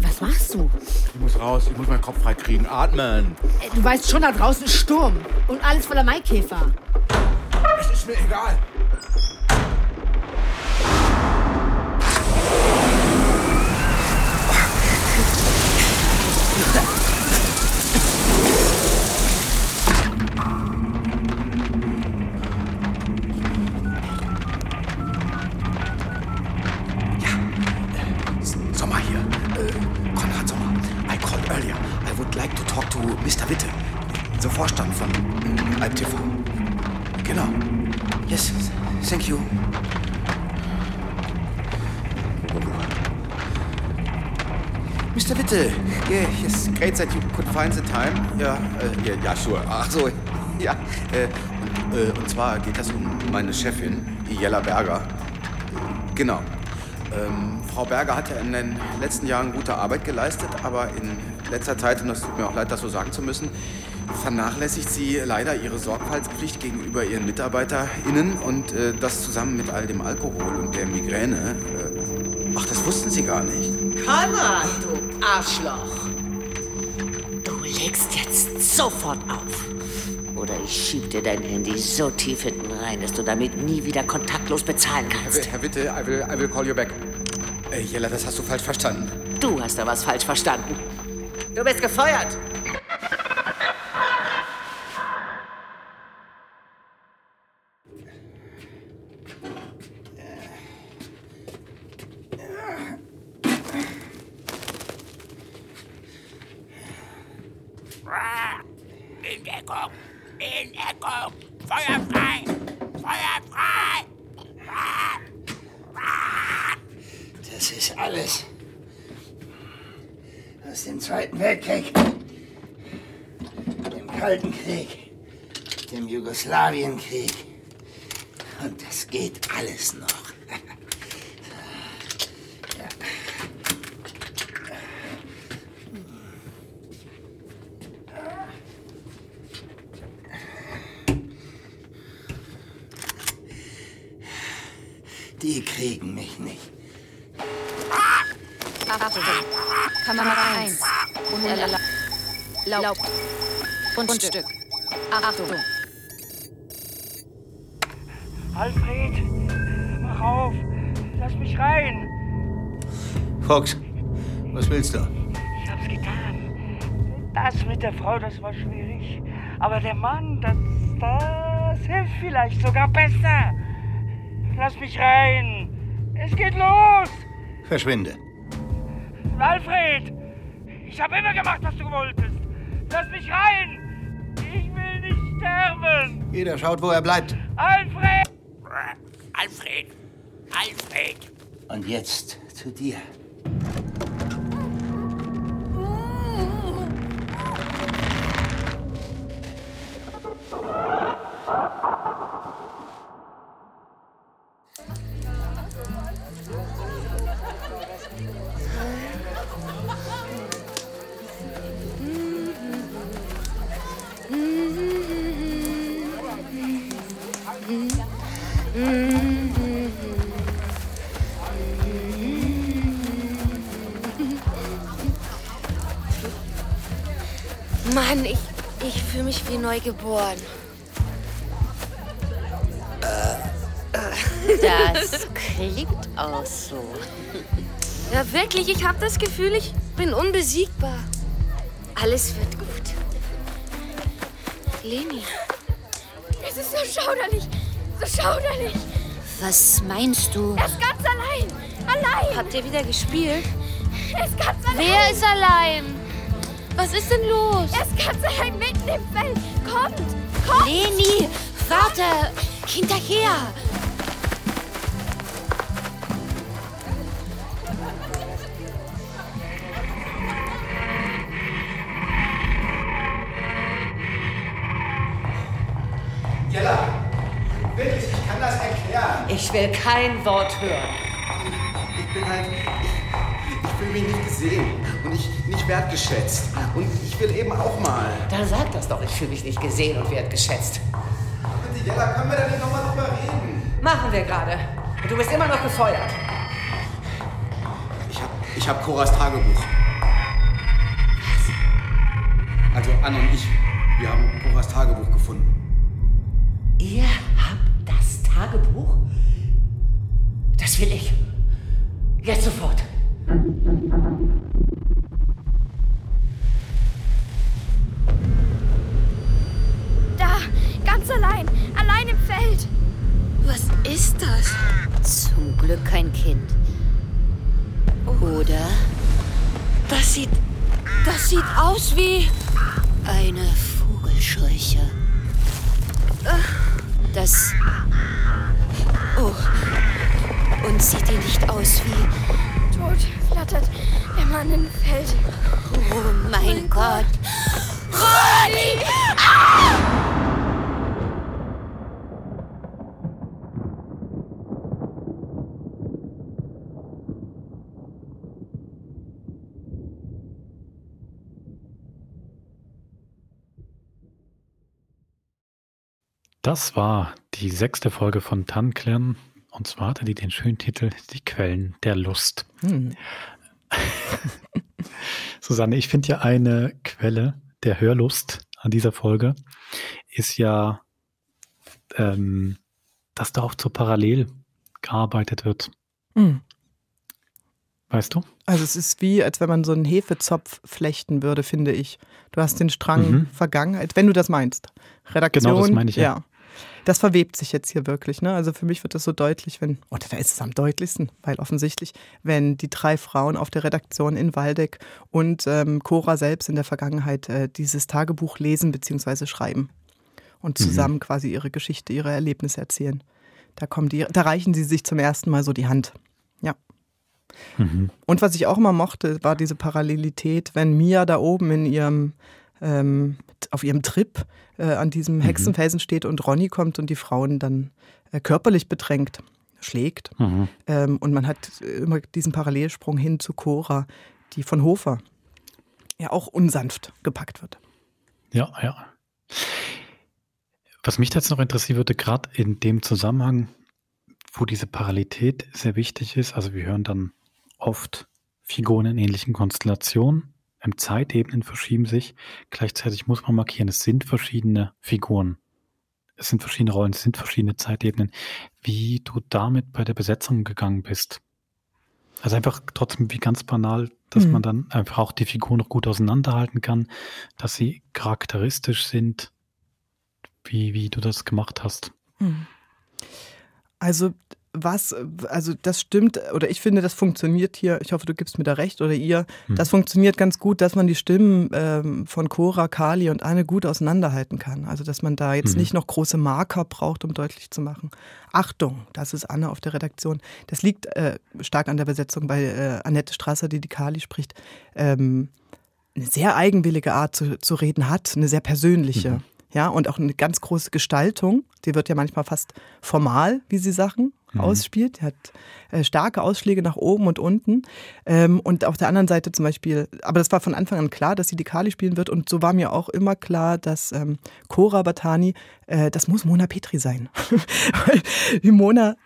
Was machst du? Ich muss raus. Ich muss meinen Kopf frei kriegen. Atmen. Äh, Du weißt schon, da draußen ist Sturm und alles voller Maikäfer. Es ist mir egal. That you could find the time. Ja, äh, ja, ja, sure. Ach so, ja. Äh, und, äh, und zwar geht das um meine Chefin, Jella Berger. Genau. Ähm, Frau Berger hat ja in den letzten Jahren gute Arbeit geleistet, aber in letzter Zeit, und das tut mir auch leid, das so sagen zu müssen, vernachlässigt sie leider ihre Sorgfaltspflicht gegenüber ihren MitarbeiterInnen und äh, das zusammen mit all dem Alkohol und der Migräne. Äh, ach, das wussten sie gar nicht. Konrad, du Arschloch! Du legst jetzt sofort auf. Oder ich schieb dir dein Handy so tief hinten rein, dass du damit nie wieder kontaktlos bezahlen kannst. Herr Witte, I will, I will call you back. Äh, Jella, das hast du falsch verstanden. Du hast da was falsch verstanden. Du bist gefeuert. Jugoslawienkrieg. Und das geht alles noch. Die kriegen mich nicht. Achtung. Kamera 1. Unerlaubt. Laub. Grundstück. Fox, was willst du? Ich hab's getan. Das mit der Frau, das war schwierig. Aber der Mann, das, das hilft vielleicht sogar besser. Lass mich rein. Es geht los. Verschwinde. Alfred, ich habe immer gemacht, was du wolltest. Lass mich rein. Ich will nicht sterben. Jeder schaut, wo er bleibt. Alfred! Alfred! Alfred! Und jetzt zu dir. Mich wie neugeboren. Das klingt auch so. Ja, wirklich, ich habe das Gefühl, ich bin unbesiegbar. Alles wird gut. Leni. Es ist so schauderlich. So schauderlich. Was meinst du? Er ist ganz allein. Allein. Habt ihr wieder gespielt? Er ist ganz allein. Wer ist allein? Was ist denn los? Er ist ganz allein mitten im Feld. Kommt. Kommt. Leni, warte. Hinterher. Jella, wirklich, ich kann das erklären. Ich will kein Wort hören. Ich bin halt. Ich, ich fühle mich nicht gesehen und ich nicht wertgeschätzt. Ich will eben auch mal. Dann sag das doch, ich fühle mich nicht gesehen und wertgeschätzt. Bitte, Jella, können wir da nicht nochmal drüber reden? Machen wir gerade. Und du bist immer noch gefeuert. Ich hab, ich hab Coras Tagebuch. Also Anne und ich, wir haben Coras Tagebuch gefunden. Ihr habt das Tagebuch? Das will ich. Jetzt sofort. Das war die sechste Folge von Tannklären. Und zwar hatte die den schönen Titel Die Quellen der Lust. Hm. Susanne, ich finde ja eine Quelle der Hörlust an dieser Folge ist ja, ähm, dass da oft so parallel gearbeitet wird. Hm. Weißt du? Also es ist wie, als wenn man so einen Hefezopf flechten würde, finde ich. Du hast den Strang Mhm. Vergangenheit, wenn du das meinst. Redaktion. Genau, das meine ich, ja. ja. Das verwebt sich jetzt hier wirklich. Ne? Also für mich wird das so deutlich, wenn, oder da ist es am deutlichsten, weil offensichtlich, wenn die drei Frauen auf der Redaktion in Waldeck und ähm, Cora selbst in der Vergangenheit äh, dieses Tagebuch lesen bzw. schreiben und Mhm. zusammen quasi ihre Geschichte, ihre Erlebnisse erzählen. Da kommen die, da reichen sie sich zum ersten Mal so die Hand. Ja. Mhm. Und was ich auch immer mochte, war diese Parallelität, wenn Mia da oben in ihrem ähm, auf ihrem Trip äh, an diesem Hexenfelsen steht und Ronny kommt und die Frauen dann äh, körperlich bedrängt, schlägt. Mhm. Ähm, und man hat äh, immer diesen Parallelsprung hin zu Cora, die von Hofer ja auch unsanft gepackt wird. Ja, ja. Was mich jetzt noch interessieren würde, gerade in dem Zusammenhang, wo diese Parallelität sehr wichtig ist. Also wir hören dann oft Figuren in ähnlichen Konstellationen. Im Zeitebenen verschieben sich. Gleichzeitig muss man markieren, es sind verschiedene Figuren. Es sind verschiedene Rollen, es sind verschiedene Zeitebenen. Wie du damit bei der Besetzung gegangen bist. Also einfach trotzdem wie ganz banal, dass Mhm. man dann einfach auch die Figuren noch gut auseinanderhalten kann, dass sie charakteristisch sind, wie, wie du das gemacht hast. Hm. Also was, also das stimmt, oder ich finde, das funktioniert hier, ich hoffe, du gibst mir da recht, oder ihr, Hm. das funktioniert ganz gut, dass man die Stimmen ähm, von Cora, Kali und Anne gut auseinanderhalten kann. Also dass man da jetzt Mhm. nicht noch große Marker braucht, um deutlich zu machen. Achtung, das ist Anne auf der Redaktion. Das liegt äh, stark an der Besetzung bei äh, Annette Strasser, die die Kali spricht. Ähm, eine sehr eigenwillige Art zu, zu reden hat, eine sehr persönliche. Mhm. Ja, und auch eine ganz große Gestaltung. Die wird ja manchmal fast formal, wie sie Sachen Mhm. ausspielt. Die hat äh, starke Ausschläge nach oben und unten. Ähm, und auf der anderen Seite zum Beispiel, aber das war von Anfang an klar, dass sie die Kali spielen wird. Und so war mir auch immer klar, dass ähm, Cora Batani, äh, das muss Mona Petri sein. Weil Mona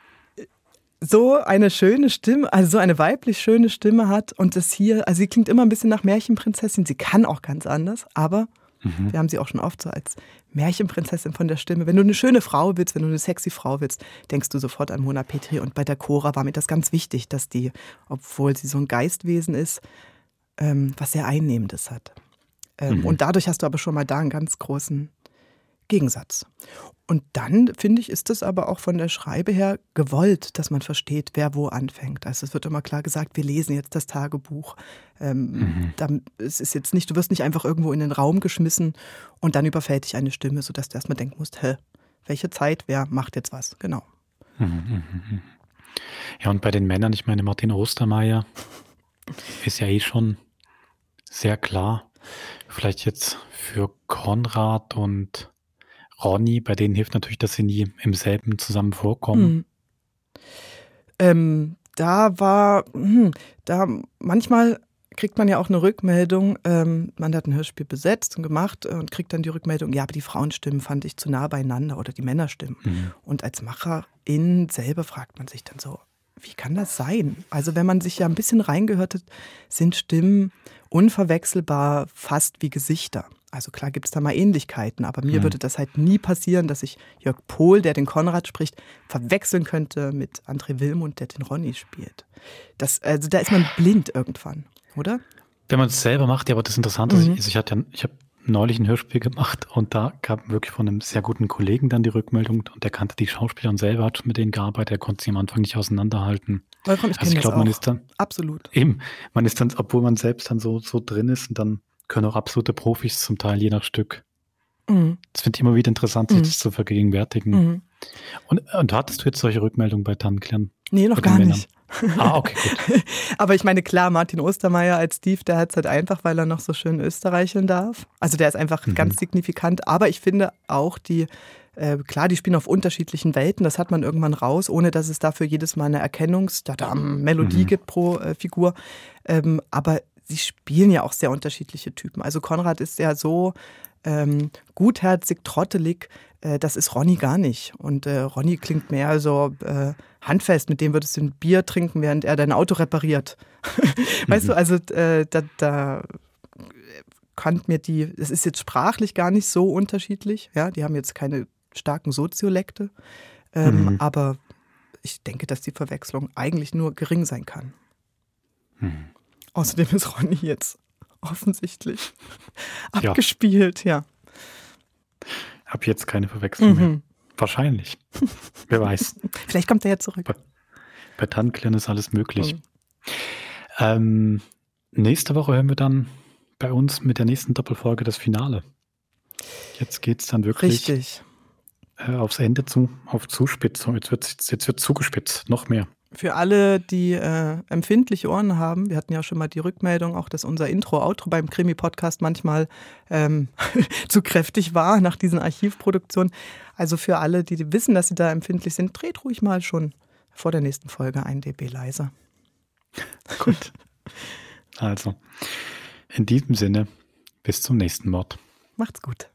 so eine schöne Stimme, also so eine weiblich schöne Stimme hat und das hier, also sie klingt immer ein bisschen nach Märchenprinzessin, sie kann auch ganz anders, aber Mhm. wir haben sie auch schon oft so als Märchenprinzessin von der Stimme. Wenn du eine schöne Frau willst, wenn du eine sexy Frau willst, denkst du sofort an Mona Petri und bei der Cora war mir das ganz wichtig, dass die, obwohl sie so ein Geistwesen ist, ähm, was sehr Einnehmendes hat. Ähm, Mhm. Und dadurch hast du aber schon mal da einen ganz großen Gegensatz. Und dann, finde ich, ist es aber auch von der Schreibe her gewollt, dass man versteht, wer wo anfängt. Also es wird immer klar gesagt, wir lesen jetzt das Tagebuch. Ähm, Mhm. dann, es ist jetzt nicht, du wirst nicht einfach irgendwo in den Raum geschmissen und dann überfällt dich eine Stimme, sodass du erstmal denken musst, hä, welche Zeit, wer macht jetzt was? Genau. Mhm, mhm, mhm. Ja, und bei den Männern, ich meine, Martin Ostermeier ist ja eh schon sehr klar. Vielleicht jetzt für Konrad und Ronny, bei denen hilft natürlich, dass sie nie im selben zusammen vorkommen. Hm. Ähm, da war, hm, da manchmal kriegt man ja auch eine Rückmeldung, ähm, man hat ein Hörspiel besetzt und gemacht und kriegt dann die Rückmeldung, ja, aber die Frauenstimmen fand ich zu nah beieinander oder die Männerstimmen. Mhm. Und als Macherin selber fragt man sich dann so, wie kann das sein? Also wenn man sich ja ein bisschen reingehört hat, sind Stimmen unverwechselbar fast wie Gesichter. Also klar gibt es da mal Ähnlichkeiten, aber mir Mhm. würde das halt nie passieren, dass ich Jörg Pohl, der den Konrad spricht, verwechseln könnte mit André Wilmund, der den Ronny spielt. Das, also da ist man blind irgendwann, oder? Wenn man es selber macht, ja, aber das Interessante Mhm. ist, ich hatte ja, ich habe neulich ein Hörspiel gemacht und da gab wirklich von einem sehr guten Kollegen dann die Rückmeldung und der kannte die Schauspieler und selber hat schon mit denen gearbeitet, er konnte sie am Anfang nicht auseinanderhalten. Wolfram, ich also ich glaube, man ist dann Absolut. eben, man ist dann, obwohl man selbst dann so, so drin ist und dann können auch absolute Profis zum Teil je nach Stück. Mhm. Das finde ich immer wieder interessant, sich Mhm. das zu vergegenwärtigen. Mhm. Und, und hattest du jetzt solche Rückmeldungen bei Tannklären? Nee, noch gar Männern? nicht. Ah, okay, gut. Aber ich meine, klar, Martin Ostermeier als Steve, der hat es halt einfach, weil er noch so schön österreicheln darf. Also der ist einfach Mhm. ganz signifikant. Aber ich finde auch die, äh, klar, die spielen auf unterschiedlichen Welten. Das hat man irgendwann raus, ohne dass es dafür jedes Mal eine Erkennungs-Melodie Mhm. gibt pro äh, Figur. Ähm, aber sie spielen ja auch sehr unterschiedliche Typen. Also Konrad ist ja so ähm, gutherzig, trottelig. Äh, das ist Ronny gar nicht. Und äh, Ronny klingt mehr so äh, handfest, mit dem würdest du ein Bier trinken, während er dein Auto repariert. weißt du, also äh, da, da kann mir die, es ist jetzt sprachlich gar nicht so unterschiedlich. Ja, die haben jetzt keine starken Soziolekte. Ähm, Mhm. Aber ich denke, dass die Verwechslung eigentlich nur gering sein kann. Mhm. Außerdem ist Ronny jetzt offensichtlich Ja. abgespielt, ja. Ab jetzt keine Verwechslung mehr. Mhm. Wahrscheinlich. Wer weiß. Vielleicht kommt er ja zurück. Bei Tannklären ist alles möglich. Mhm. Ähm, nächste Woche hören wir dann bei uns mit der nächsten Doppelfolge das Finale. Jetzt geht es dann wirklich Richtig. äh, aufs Ende zu, auf Zuspitzung. Jetzt wird jetzt wird zugespitzt, noch mehr. Für alle, die äh, empfindliche Ohren haben, wir hatten ja schon mal die Rückmeldung, auch dass unser Intro-Outro beim Krimi-Podcast manchmal ähm, zu kräftig war nach diesen Archivproduktionen. Also für alle, die wissen, dass sie da empfindlich sind, dreht ruhig mal schon vor der nächsten Folge ein dB leiser. Gut. Also, in diesem Sinne, bis zum nächsten Mord. Macht's gut.